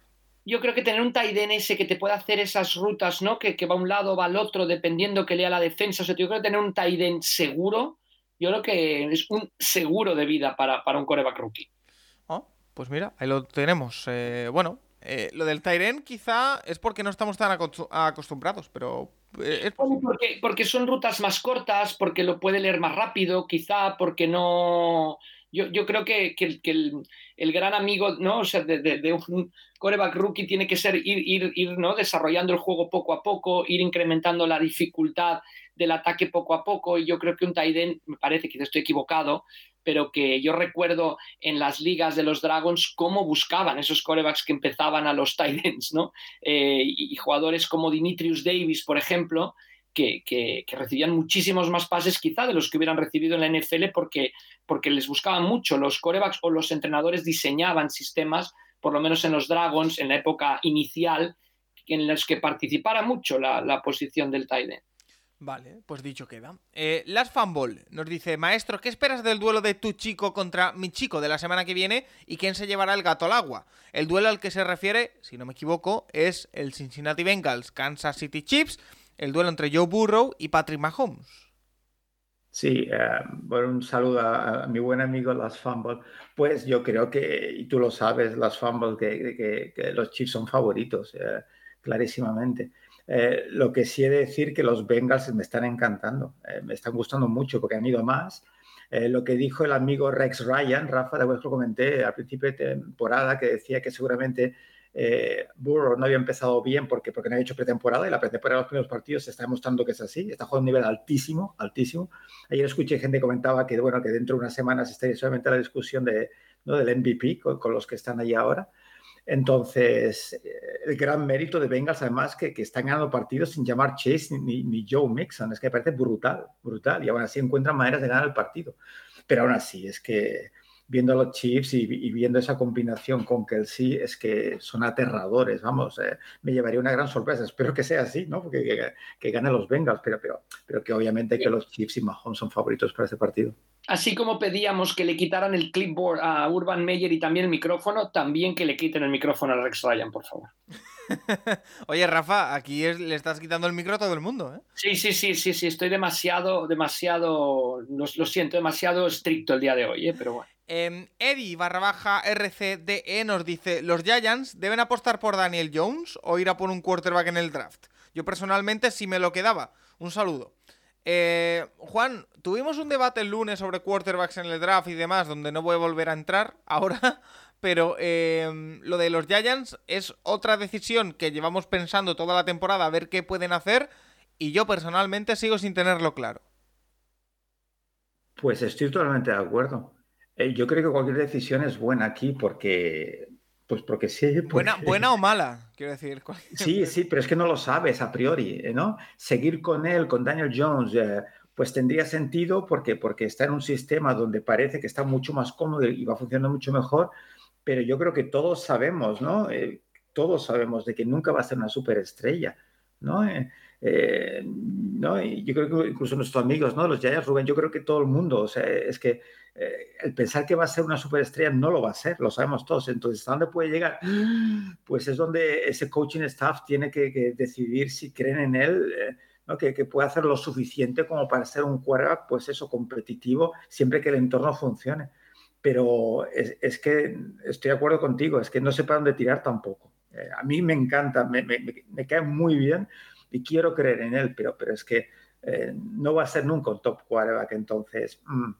yo creo que tener un tight ese que te pueda hacer esas rutas, ¿no? Que, va a un lado, va al otro, dependiendo que lea la defensa. O sea, yo creo que tener un tight seguro, yo creo que es un seguro de vida para, un coreback rookie. Pues mira, ahí lo tenemos. Eh, bueno, Eh, lo del Tyren quizá es porque no estamos tan acostumbrados, pero eh, porque, porque, son rutas más cortas, porque lo puede leer más rápido, quizá porque no... Yo, yo creo que, que, el, gran amigo ¿no? O sea, de, un coreback rookie tiene que ser ir, ir, ir ¿no? desarrollando el juego poco a poco, ir incrementando la dificultad del ataque poco a poco. Y yo creo que un Tyden, me parece que estoy equivocado, pero que yo recuerdo en las ligas de los Dragons cómo buscaban esos corebacks que empezaban a los Titans, ¿no? Eh, y, jugadores como Dimitrius Davis, por ejemplo, que, recibían muchísimos más pases quizá de los que hubieran recibido en la NFL porque, les buscaban mucho. Los corebacks o los entrenadores diseñaban sistemas, por lo menos en los Dragons, en la época inicial, en los que participara mucho la, la posición del tight Vale, pues dicho queda. Eh, Las Fanball nos dice, maestro, ¿qué esperas del duelo de tu chico contra mi chico de la semana que viene y quién se llevará el gato al agua? El duelo al que se refiere, si no me equivoco, es el Cincinnati Bengals Kansas City Chiefs, el duelo entre Joe Burrow y Patrick Mahomes. Sí, eh, bueno, un saludo a, mi buen amigo Las Fumble. Pues yo creo que, y tú lo sabes, Las Fumble, que, los Chiefs son favoritos, eh, clarísimamente. Eh, lo que sí he de decir que los Bengals me están encantando, eh, me están gustando mucho porque han ido más. Eh, lo que dijo el amigo Rex Ryan, Rafa, de lo comenté al principio de temporada, que decía que seguramente Burrow no había empezado bien porque, porque no había hecho pretemporada y la pretemporada de los primeros partidos se está demostrando que es así, está jugando a un nivel altísimo, altísimo. Ayer escuché gente que comentaba que, bueno, que dentro de unas semanas estaría solamente la discusión de, ¿no? del MVP con, con los que están allí ahora. Entonces, eh, el gran mérito de Bengals, además, que, que están ganando partidos sin llamar Chase ni, ni, Joe Mixon, es que me parece brutal, brutal, y aún así encuentran maneras de ganar el partido. Pero aún así, es que viendo a los Chiefs y, viendo esa combinación con Kelsey, es que son aterradores, vamos, eh, me llevaría una gran sorpresa, espero que sea así, ¿no? Porque que, que, ganen los Bengals, pero, pero, pero que obviamente que los Chiefs y Mahomes son favoritos para este partido. Así como pedíamos que le quitaran el clipboard a Urban Meyer y también el micrófono, también que le quiten el micrófono a Rex Ryan, por favor. Oye, Rafa, aquí le estás quitando el micro a todo el mundo, ¿eh? Sí, sí, sí, sí, sí, estoy demasiado, demasiado, lo, siento, demasiado estricto el día de hoy, ¿eh? pero bueno. Eh, Eddie barra baja RCDE nos dice, ¿los Giants deben apostar por Daniel Jones o ir a por un quarterback en el draft? Yo personalmente sí me lo quedaba. Un saludo. Eh, Juan, tuvimos un debate el lunes sobre quarterbacks en el draft y demás, donde no voy a volver a entrar ahora, pero eh, lo de los Giants es otra decisión que llevamos pensando toda la temporada a ver qué pueden hacer y yo personalmente sigo sin tenerlo claro. Pues estoy totalmente de acuerdo. Eh, yo creo que cualquier decisión es buena aquí porque pues porque sí. Buena, buena o mala, quiero decir. Sí, sí, pero es que no lo sabes a priori, ¿eh? ¿no? Seguir con él, con Daniel Jones, eh, pues tendría sentido porque, porque está en un sistema donde parece que está mucho más cómodo y va funcionando mucho mejor, pero yo creo que todos sabemos, ¿no? Eh, todos sabemos de que nunca va a ser una superestrella, ¿no? ¿No? Y yo creo que incluso nuestros amigos, ¿no? Los Giants, Rubén, yo creo que todo el mundo, o sea, es que eh, el pensar que va a ser una superestrella no lo va a ser, lo sabemos todos. Entonces, ¿a dónde puede llegar? Pues es donde ese coaching staff tiene que, decidir si creen en él, eh, ¿no? que, puede hacer lo suficiente como para ser un quarterback, pues eso, competitivo, siempre que el entorno funcione. Pero es, que estoy de acuerdo contigo, es que no sé para dónde tirar tampoco. Eh, a mí me encanta, me, me, cae muy bien y quiero creer en él, pero, pero es que eh, no va a ser nunca un top quarterback, entonces mm,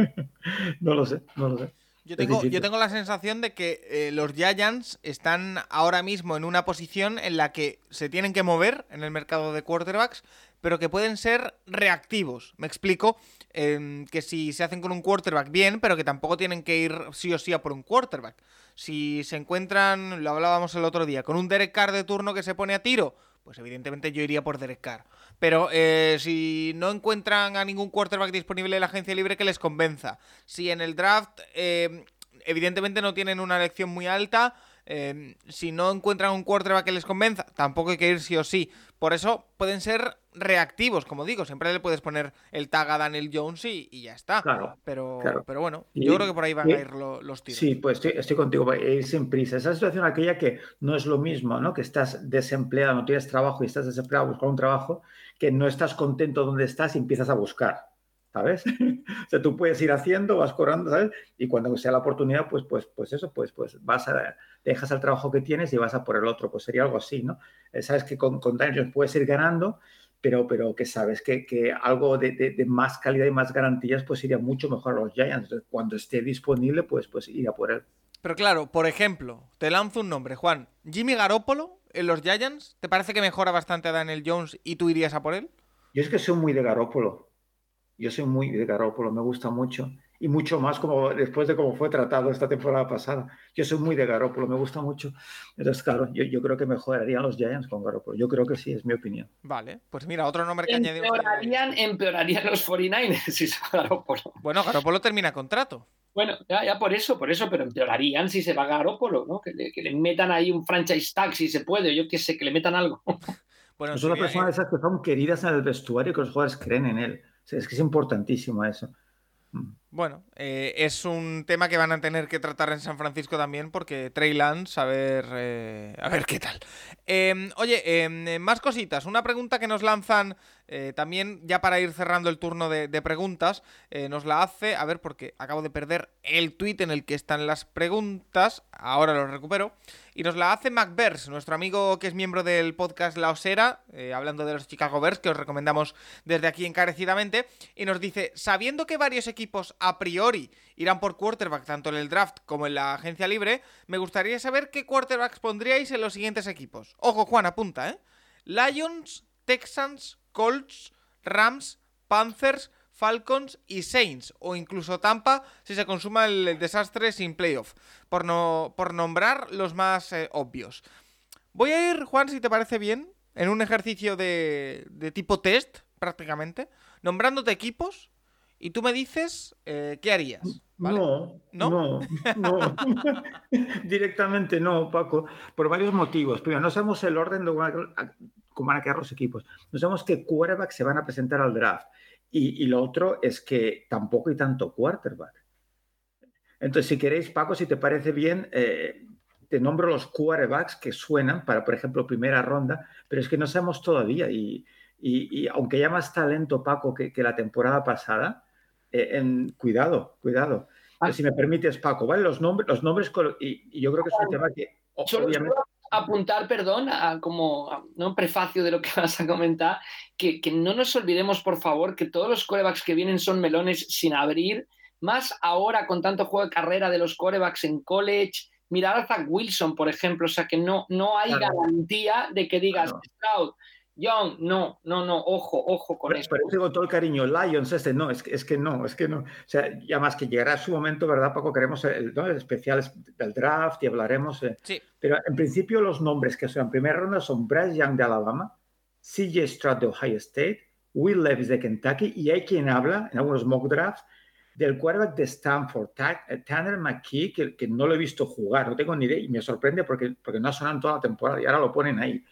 no lo sé, no lo sé. Yo tengo, yo tengo la sensación de que eh, los Giants están ahora mismo en una posición en la que se tienen que mover en el mercado de quarterbacks, pero que pueden ser reactivos. Me explico, em, que si se hacen con un quarterback bien, pero que tampoco tienen que ir sí o sí a por un quarterback. Si se encuentran, lo hablábamos el otro día, con un Derek Carr de turno que se pone a tiro, pues evidentemente yo iría por Derek Carr. Pero eh, si no encuentran a ningún quarterback disponible en la agencia libre que les convenza, si en el draft eh, evidentemente no tienen una elección muy alta, eh, si no encuentran un quarterback que les convenza, tampoco hay que ir sí o sí. Por eso pueden ser reactivos, como digo, siempre le puedes poner el tag a Daniel Jones y, ya está. Claro, pero, pero bueno, yo creo que por ahí van a ir los tiros. Sí, pues estoy, estoy contigo, ir sin prisa. Esa situación aquella que no es lo mismo, ¿no? Que estás desempleado, no tienes trabajo y estás desempleado buscando un trabajo, que no estás contento donde estás y empiezas a buscar. ¿sabes? o sea, tú puedes ir haciendo, vas cobrando, ¿sabes? Y cuando sea la oportunidad, pues, pues, pues eso, pues, pues vas a, dejas el trabajo que tienes y vas a por el otro. Pues sería algo así, ¿no? Eh, sabes que con, con Daniels puedes ir ganando, pero, pero que sabes que, que algo de, de, más calidad y más garantías pues iría mucho mejor a los Giants. Cuando esté disponible, pues, pues iría por él. Pero claro, por ejemplo, te lanzo un nombre, Juan. Jimmy Garoppolo en los Giants, ¿te parece que mejora bastante a Daniel Jones y tú irías a por él? Yo es que soy muy de Garoppolo. Yo soy muy de Garoppolo, me gusta mucho. Y mucho más como después de cómo fue tratado esta temporada pasada. Yo soy muy de Garoppolo, me gusta mucho. Entonces, claro, yo, yo creo que mejorarían los Giants con Garoppolo. Yo creo que sí, es mi opinión. Vale, pues mira, otro nombre que empeorarían, añadimos. Empeorarían los 49ers si se va Garoppolo. Bueno, Garoppolo termina contrato. Bueno, ya, ya, por eso, por eso, pero empeorarían si se va Garoppolo, ¿no? Que le, que le metan ahí un franchise tag si se puede, yo qué sé, que le metan algo. Bueno, son las personas esas que son queridas en el vestuario y que los jugadores creen en él. O sea, es que es importantísimo eso. Mm. Bueno, eh, es un tema que van a tener que tratar en San Francisco también, porque Trey Lance, a ver, eh, a ver qué tal. Eh, oye, em, más cositas. Una pregunta que nos lanzan eh, también, ya para ir cerrando el turno de, preguntas, eh, nos la hace, a ver, porque acabo de perder el tweet en el que están las preguntas, ahora lo recupero, y nos la hace MacBears, nuestro amigo que es miembro del podcast La Osera, eh, hablando de los Chicago Bears, que os recomendamos desde aquí encarecidamente, y nos dice, sabiendo que varios equipos a priori irán por quarterback tanto en el draft como en la agencia libre, me gustaría saber qué quarterbacks pondríais en los siguientes equipos. Ojo, Juan, apunta, ¿eh? Lions, Texans, Colts, Rams, Panthers, Falcons y Saints, o incluso Tampa si se consuma el desastre sin playoff, por, no, por nombrar los más eh, obvios. Voy a ir, Juan, si te parece bien, en un ejercicio de, de tipo test, prácticamente, nombrándote equipos y tú me dices eh, qué harías. ¿vale? No, no, no, no. directamente no, Paco, por varios motivos. Primero, no sabemos el orden de cómo van a quedar los equipos. No sabemos qué quarterback se van a presentar al draft. Y, y, lo otro es que tampoco hay tanto quarterback. Entonces, si queréis, Paco, si te parece bien, eh, te nombro los quarterbacks que suenan para, por ejemplo, primera ronda, pero es que no sabemos todavía. Y, y, y aunque haya más talento, Paco, que, que la temporada pasada, eh, en, cuidado, cuidado. Ah. Si me permites, Paco, ¿vale? Los nombres, los nombres y, yo creo que es un tema que Solo obviamente... apuntar, perdón, a, como a, ¿no? prefacio de lo que vas a comentar, que, que, no nos olvidemos, por favor, que todos los corebacks que vienen son melones sin abrir, más ahora con tanto juego de carrera de los corebacks en college. Mirar a Zach Wilson, por ejemplo, o sea que no, no hay claro. garantía de que digas, claro. Scout, Young, no, no, no, ojo, ojo con pero, eso. Pero digo todo el cariño, Lions, este, no, es que, es que no, es que no. O sea, ya más que llegará su momento, ¿verdad, Paco? Queremos el, ¿no? el especial del draft y hablaremos. Eh. Sí. Pero en principio los nombres que son en primera ronda son Bryce Young de Alabama, CJ Stroud de Ohio State, Will Levis de Kentucky y hay quien habla en algunos mock drafts del quarterback de Stanford, Tanner McKee, que, que, no lo he visto jugar, no tengo ni idea y me sorprende porque, porque no ha sonado en toda la temporada y ahora lo ponen ahí.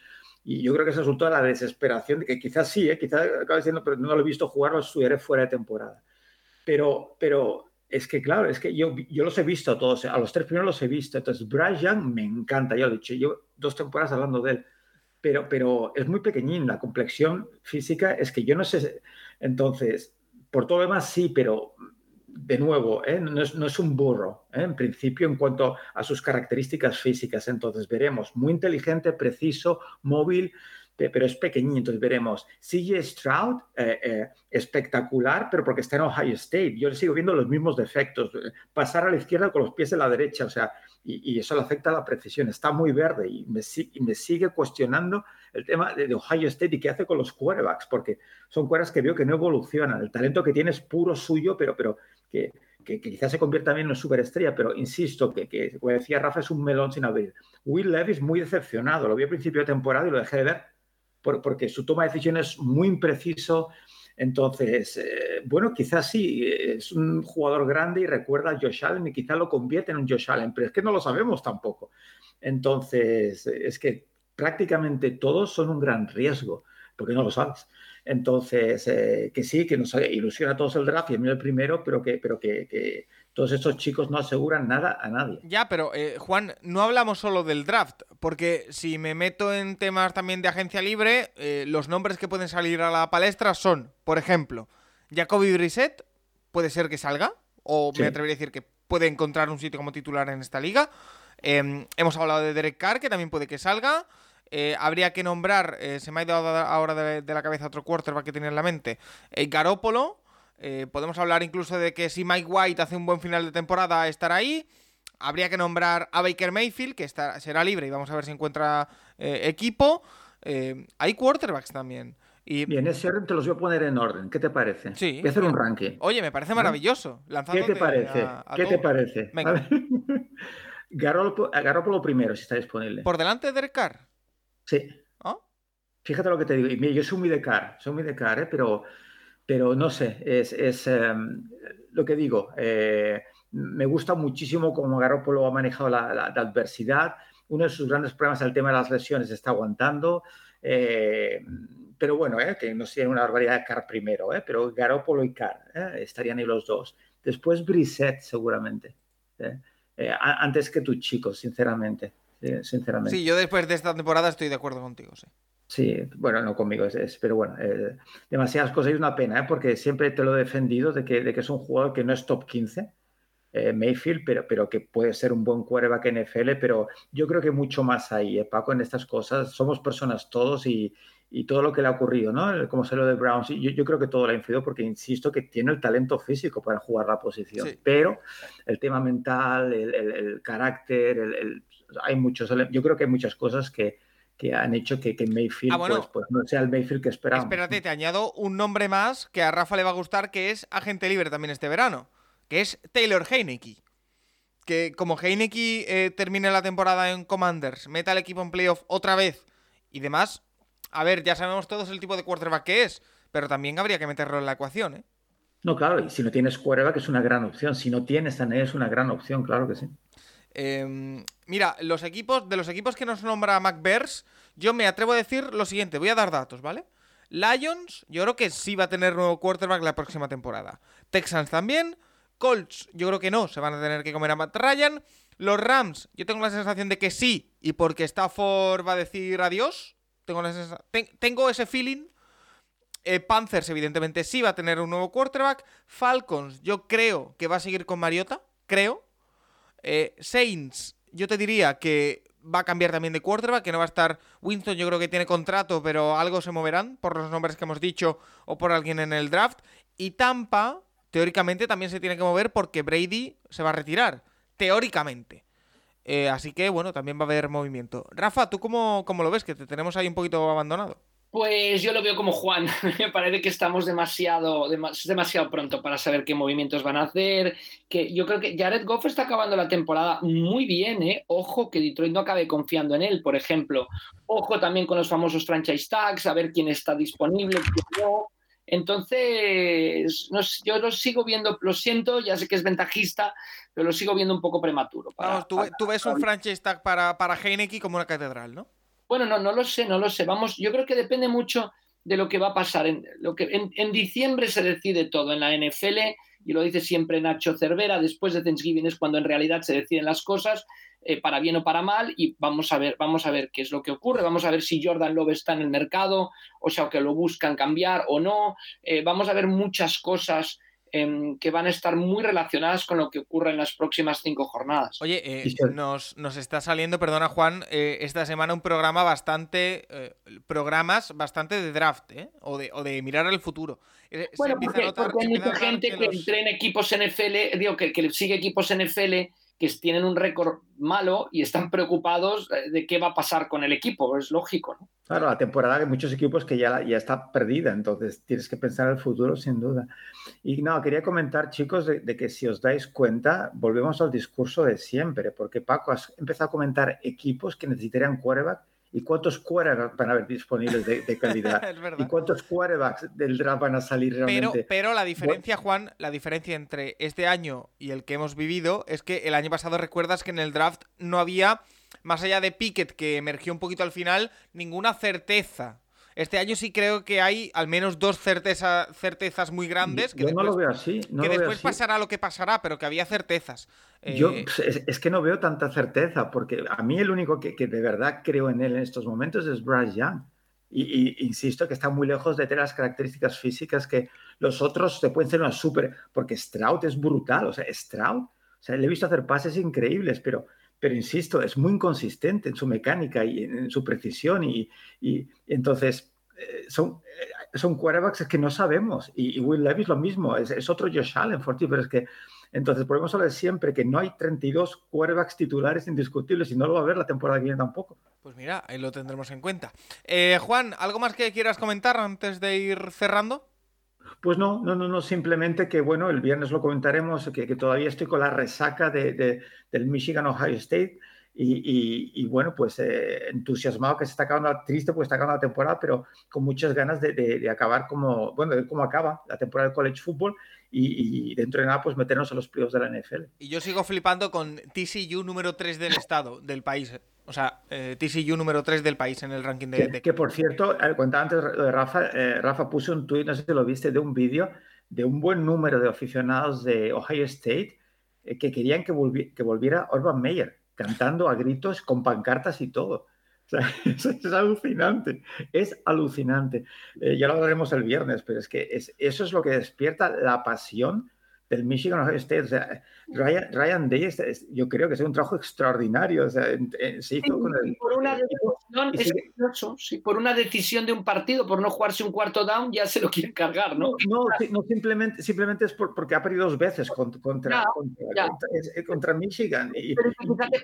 Y yo creo que resultado de la desesperación, de que quizás sí, ¿eh? quizás acaba diciendo, pero no lo he visto jugar, lo estudiaré fuera de temporada. Pero, pero es que, claro, es que yo, yo los he visto a todos, a los tres primeros los he visto. Entonces, Young me encanta, ya lo he dicho, yo dos temporadas hablando de él, pero, pero es muy pequeñín, la complexión física es que yo no sé. Entonces, por todo lo demás, sí, pero de nuevo, ¿eh? no, es, no, es, un burro, ¿eh? en principio, en cuanto a sus características físicas. Entonces, veremos, muy inteligente, preciso, móvil, pero es pequeñito. Entonces, veremos. CJ Stroud, eh, espectacular, pero porque está en Ohio State. Yo le sigo viendo los mismos defectos. Pasar a la izquierda con los pies en la derecha, o sea, y, eso le afecta a la precisión. Está muy verde y me, sigue cuestionando el tema de, de, Ohio State y qué hace con los quarterbacks, porque son quarterbacks que veo que no evolucionan. El talento que tiene es puro suyo, pero, pero que, que, que, quizás se convierta también en una superestrella, pero insisto, que, que, como decía Rafa, es un melón sin abrir. Will Levis muy decepcionado, lo vi a principio de temporada y lo dejé de ver por, porque su toma de decisiones es muy impreciso. Entonces, eh, bueno, quizás sí, es un jugador grande y recuerda a Josh Allen y quizás lo convierte en un Josh Allen, pero es que no lo sabemos tampoco. Entonces, es que prácticamente todos son un gran riesgo, porque no lo sabes. Entonces, eh, que sí, que nos ilusiona a todos el draft y a mí el primero, pero que, pero que, que todos estos chicos no aseguran nada a nadie. Ya, pero eh, Juan, no hablamos solo del draft, porque si me meto en temas también de agencia libre, eh, los nombres que pueden salir a la palestra son, por ejemplo, Jacoby Brissett, puede ser que salga, o sí. me atrevería a decir que puede encontrar un sitio como titular en esta liga. Em, hemos hablado de Derek Carr, que también puede que salga. Eh, habría que nombrar, eh, se me ha ido ahora de, la cabeza otro quarterback que tenía en la mente, eh, Garópolo. podemos hablar incluso de que si Mike White hace un buen final de temporada, estará ahí. Habría que nombrar a Baker Mayfield, que será libre y vamos a ver si encuentra equipo. hay quarterbacks también. Y... Bien, ese orden te los voy a poner en orden. ¿Qué te parece? Sí. Voy a hacer un ranking. Oye, me parece maravilloso. ¿Qué te parece? ¿Qué te parece? Venga. Garoppolo, primero, si está disponible. ¿Por delante de Derek Carr? Sí. ¿Ah? Fíjate lo que te digo. Y yo soy muy de Carr, soy muy de Carr, ¿eh? pero, pero no sé, es, em, lo que digo. Eh, me gusta muchísimo cómo Garoppolo ha manejado la, adversidad. Uno de sus grandes problemas es el tema de las lesiones, está aguantando. Eh, pero bueno, que no sea una barbaridad de Carr primero, pero Garoppolo y Carr estarían ahí los dos. Después Brissett, seguramente. antes que tus chicos, sinceramente sinceramente. Sí, yo después de esta temporada estoy de acuerdo contigo, sí. Sí, bueno, no conmigo, es, pero bueno, eh, demasiadas cosas y una pena, ¿eh? porque siempre te lo he defendido de que, de que es un jugador que no es top 15, eh, Mayfield, pero, pero que puede ser un buen quarterback NFL, pero yo creo que mucho más ahí, ¿eh, Paco, en estas cosas. Somos personas todos y, y todo lo que le ha ocurrido, ¿no? Como se lo de Browns, yo, yo, creo que todo le ha influido porque insisto que tiene el talento físico para jugar la posición, pero el tema mental, el, el, el carácter, el, hay muchos, yo creo que hay muchas cosas que, que han hecho que, que Mayfield ah, pues, pues, no sea el Mayfield que esperábamos. Espérate, te añado un nombre más que a Rafa le va a gustar, que es agente libre también este verano, que es Taylor Heineke. Que como Heineke eh, termine la temporada en Commanders, meta al equipo en playoff otra vez y demás, a ver, ya sabemos todos el tipo de quarterback que es, pero también habría que meterlo en la ecuación, ¿eh? No, claro, y si no tienes quarterback es una gran opción. Si no tienes a es una gran opción, claro que sí. Em, mira, los equipos, de los equipos que nos nombra McBears, yo me atrevo a decir lo siguiente, voy a dar datos, ¿vale? Lions, yo creo que sí va a tener nuevo quarterback la próxima temporada. Texans también. Colts, yo creo que no, se van a tener que comer a Matt Ryan. Los Rams, yo tengo la sensación de que sí, y porque Stafford va a decir adiós. Tengo, tengo ese feeling. Eh, Panthers, evidentemente, sí va a tener un nuevo quarterback. Falcons, yo creo que va a seguir con Mariota. Creo. Eh, Saints, yo te diría que va a cambiar también de quarterback, que no va a estar Winston, yo creo que tiene contrato, pero algo se moverán por los nombres que hemos dicho o por alguien en el draft. Y Tampa, teóricamente, también se tiene que mover porque Brady se va a retirar, teóricamente. Eh, así que, bueno, también va a haber movimiento. Rafa, ¿tú cómo, cómo lo ves? Que te tenemos ahí un poquito abandonado. Pues yo lo veo como Juan. Me parece que estamos demasiado, demasiado pronto para saber qué movimientos van a hacer. Que yo creo que Jared Goff está acabando la temporada muy bien, ¿eh? Ojo que Detroit no acabe confiando en él, por ejemplo. Ojo también con los famosos franchise tags, a ver quién está disponible, quién no. Entonces, yo lo sigo viendo, lo siento, ya sé que es ventajista, pero lo sigo viendo un poco prematuro. Vamos, tú, ves un franchise tag para, para Heineken como una catedral, ¿no? Bueno, no, no lo sé, no lo sé. Vamos, yo creo que depende mucho de lo que va a pasar. En, lo que, en, diciembre se decide todo en la NFL, y lo dice siempre Nacho Cervera, después de Thanksgiving es cuando en realidad se deciden las cosas, eh, para bien o para mal, y vamos a ver, vamos a ver qué es lo que ocurre, vamos a ver si Jordan Love está en el mercado, o sea, que lo buscan cambiar o no, eh, vamos a ver muchas cosas Em, que van a estar muy relacionadas con lo que ocurre en las próximas cinco jornadas. Oye, eh, nos, está saliendo, perdona Juan, eh, esta semana un programa bastante, eh, programas bastante de draft, o de, o, de, mirar al futuro. bueno, porque, hay mucha gente que, entra en equipos NFL, digo, que, que sigue equipos NFL que tienen un récord malo y están preocupados de qué va a pasar con el equipo, es lógico, ¿no? Claro, la temporada hay muchos equipos que ya, ya está perdida, entonces tienes que pensar en el futuro sin duda. Y no, quería comentar, chicos, de, que si os dais cuenta, volvemos al discurso de siempre, porque Paco, has empezado a comentar equipos que necesitarían quarterback y cuántos quarterbacks van a haber disponibles de, calidad y cuántos quarterbacks del draft van a salir realmente. Pero, pero la diferencia, Juan, la diferencia entre este año y el que hemos vivido es que el año pasado recuerdas que en el draft no había más allá de Pickett, que emergió un poquito al final, ninguna certeza. Este año sí creo que hay al menos dos certezas muy grandes. Que Yo no lo veo así. que después pasará lo que pasará, pero que había certezas. Yo eh, pues, es, que no veo tanta certeza, porque a mí el único que, de verdad creo en él en estos momentos es Bryce Young. Y, insisto que está muy lejos de tener las características físicas que los otros se pueden ser una súper. Porque Stroud es brutal. O sea, Stroud, o sea, le he visto hacer pases increíbles, pero pero insisto, es muy inconsistente en su mecánica y en, su precisión y, y, entonces eh, son, eh, son quarterbacks que no sabemos y, Will Levis lo mismo, es, es otro Josh Allen, Forti, pero es que entonces podemos hablar siempre que no hay 32 quarterbacks titulares indiscutibles y no lo va a ver la temporada que viene tampoco. Pues mira, ahí lo tendremos en cuenta. Eh, Juan, ¿algo más que quieras comentar antes de ir cerrando? Pues no, no, no, no, simplemente que, bueno, el viernes lo comentaremos, que, todavía estoy con la resaca de, del Michigan Ohio State y, bueno, pues eh, entusiasmado que se está acabando, triste pues está acabando la temporada, pero con muchas ganas de, acabar como, bueno, de cómo acaba la temporada de college football y, dentro de nada pues meternos en los playoffs de la NFL. Y yo sigo flipando con TCU número 3 del estado, del país. O sea, eh, TCU número 3 del país en el ranking de... Que, por cierto, contaba antes de Rafa, eh, Rafa puso un tuit, no sé si lo viste, de un vídeo de un buen número de aficionados de Ohio State eh, que querían que, que volviera Urban Meyer cantando a gritos con pancartas y todo. O sea, es, alucinante, es alucinante. ya lo hablaremos el viernes, pero es que es, eso es lo que despierta la pasión del Michigan State. O sea, Ryan, Ryan Day, yo creo que es un trabajo extraordinario. O sea, se hizo con el, por una decisión, sí, por una decisión de un partido, por no jugarse un cuarto down, ya se lo quieren cargar, ¿no? No, no, simplemente, simplemente es porque ha perdido dos veces contra, contra, contra, Michigan. Y, Pero fíjate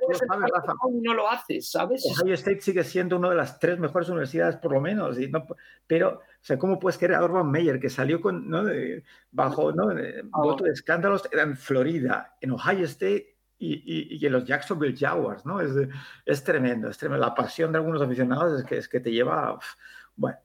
no lo hace, ¿sabes? Ohio State sigue siendo una de las tres mejores universidades, por lo menos. Y no, pero o sea, ¿cómo puedes querer a Urban Meyer, que salió con, ¿no? bajo ¿no? Voto de escándalos en Florida, en Ohio State y, y, en los Jacksonville Jaguars? ¿no? Es, es, tremendo, es tremendo. La pasión de algunos aficionados es que, es que te lleva. Bueno.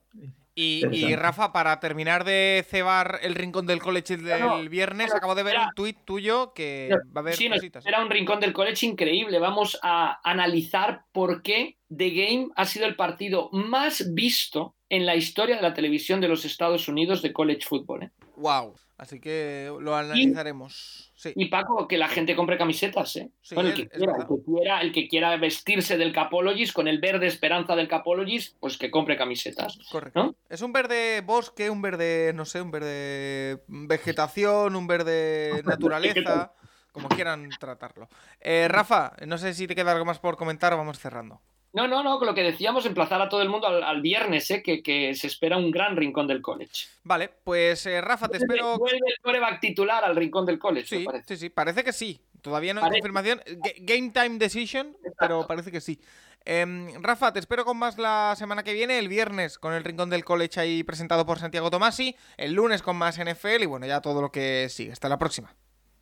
Y, Rafa, para terminar de cebar el rincón del college del viernes, acabo de ver un tuit tuyo que va a haber sí, Era un rincón del college increíble. Vamos a analizar por qué The Game ha sido el partido más visto en la historia de la televisión de los Estados Unidos de college football. ¿eh? Wow. Así que lo analizaremos. Y, Paco, que la gente compre camisetas, ¿eh? el, que quiera, el, que quiera, vestirse del Capologist con el verde esperanza del Capologist, pues que compre camisetas. Correcto. Es un verde bosque, un verde, no sé, un verde vegetación, un verde naturaleza, como quieran tratarlo. Eh, Rafa, no sé si te queda algo más por comentar o vamos cerrando. No, no, no, con lo que decíamos, emplazar a todo el mundo al, viernes, ¿eh? que, se espera un gran rincón del college. Vale, pues eh, Rafa, te espero. Vuelve el coreback titular al rincón del college, sí, Sí, sí, parece que sí. Todavía no hay confirmación. Game time decision, pero parece que sí. Em, Rafa, te espero con más la semana que viene, el viernes con el Rincón del College ahí presentado por Santiago Tomasi, el lunes con más NFL y bueno, ya todo lo que sigue. Hasta la próxima.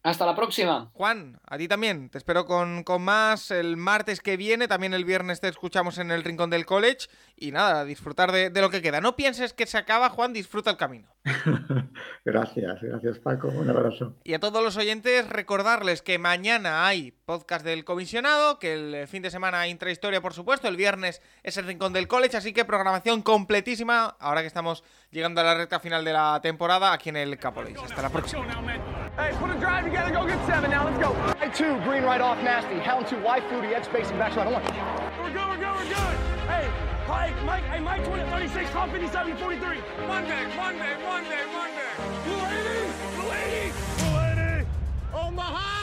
Hasta la próxima. Juan, a ti también. Te espero con, más el martes que viene. También el viernes te escuchamos en el Rincón del College. Y nada, disfrutar de, lo que queda. No pienses que se acaba, Juan, disfruta el camino. gracias, gracias Paco. Un abrazo. Y a todos los oyentes, recordarles que mañana hay podcast del comisionado, que el fin de semana hay intrahistoria, por supuesto. El viernes es el Rincón del College, así que programación completísima. Ahora que estamos llegando a la recta final de la temporada aquí en el Capolis. Hasta la próxima. Hey, put a drive together, go get seven now, let's go. Two, green right off, nasty. Hound two, Y Flutie, Ed spacing back right, one. We're good, we're good, we're good. Hey, Mike, Mike, hey, Mike 20, 36, Tom 57, 43. Monday, Monday, Monday, Monday. Blue 80, Blue 80, Blue 80. Omaha!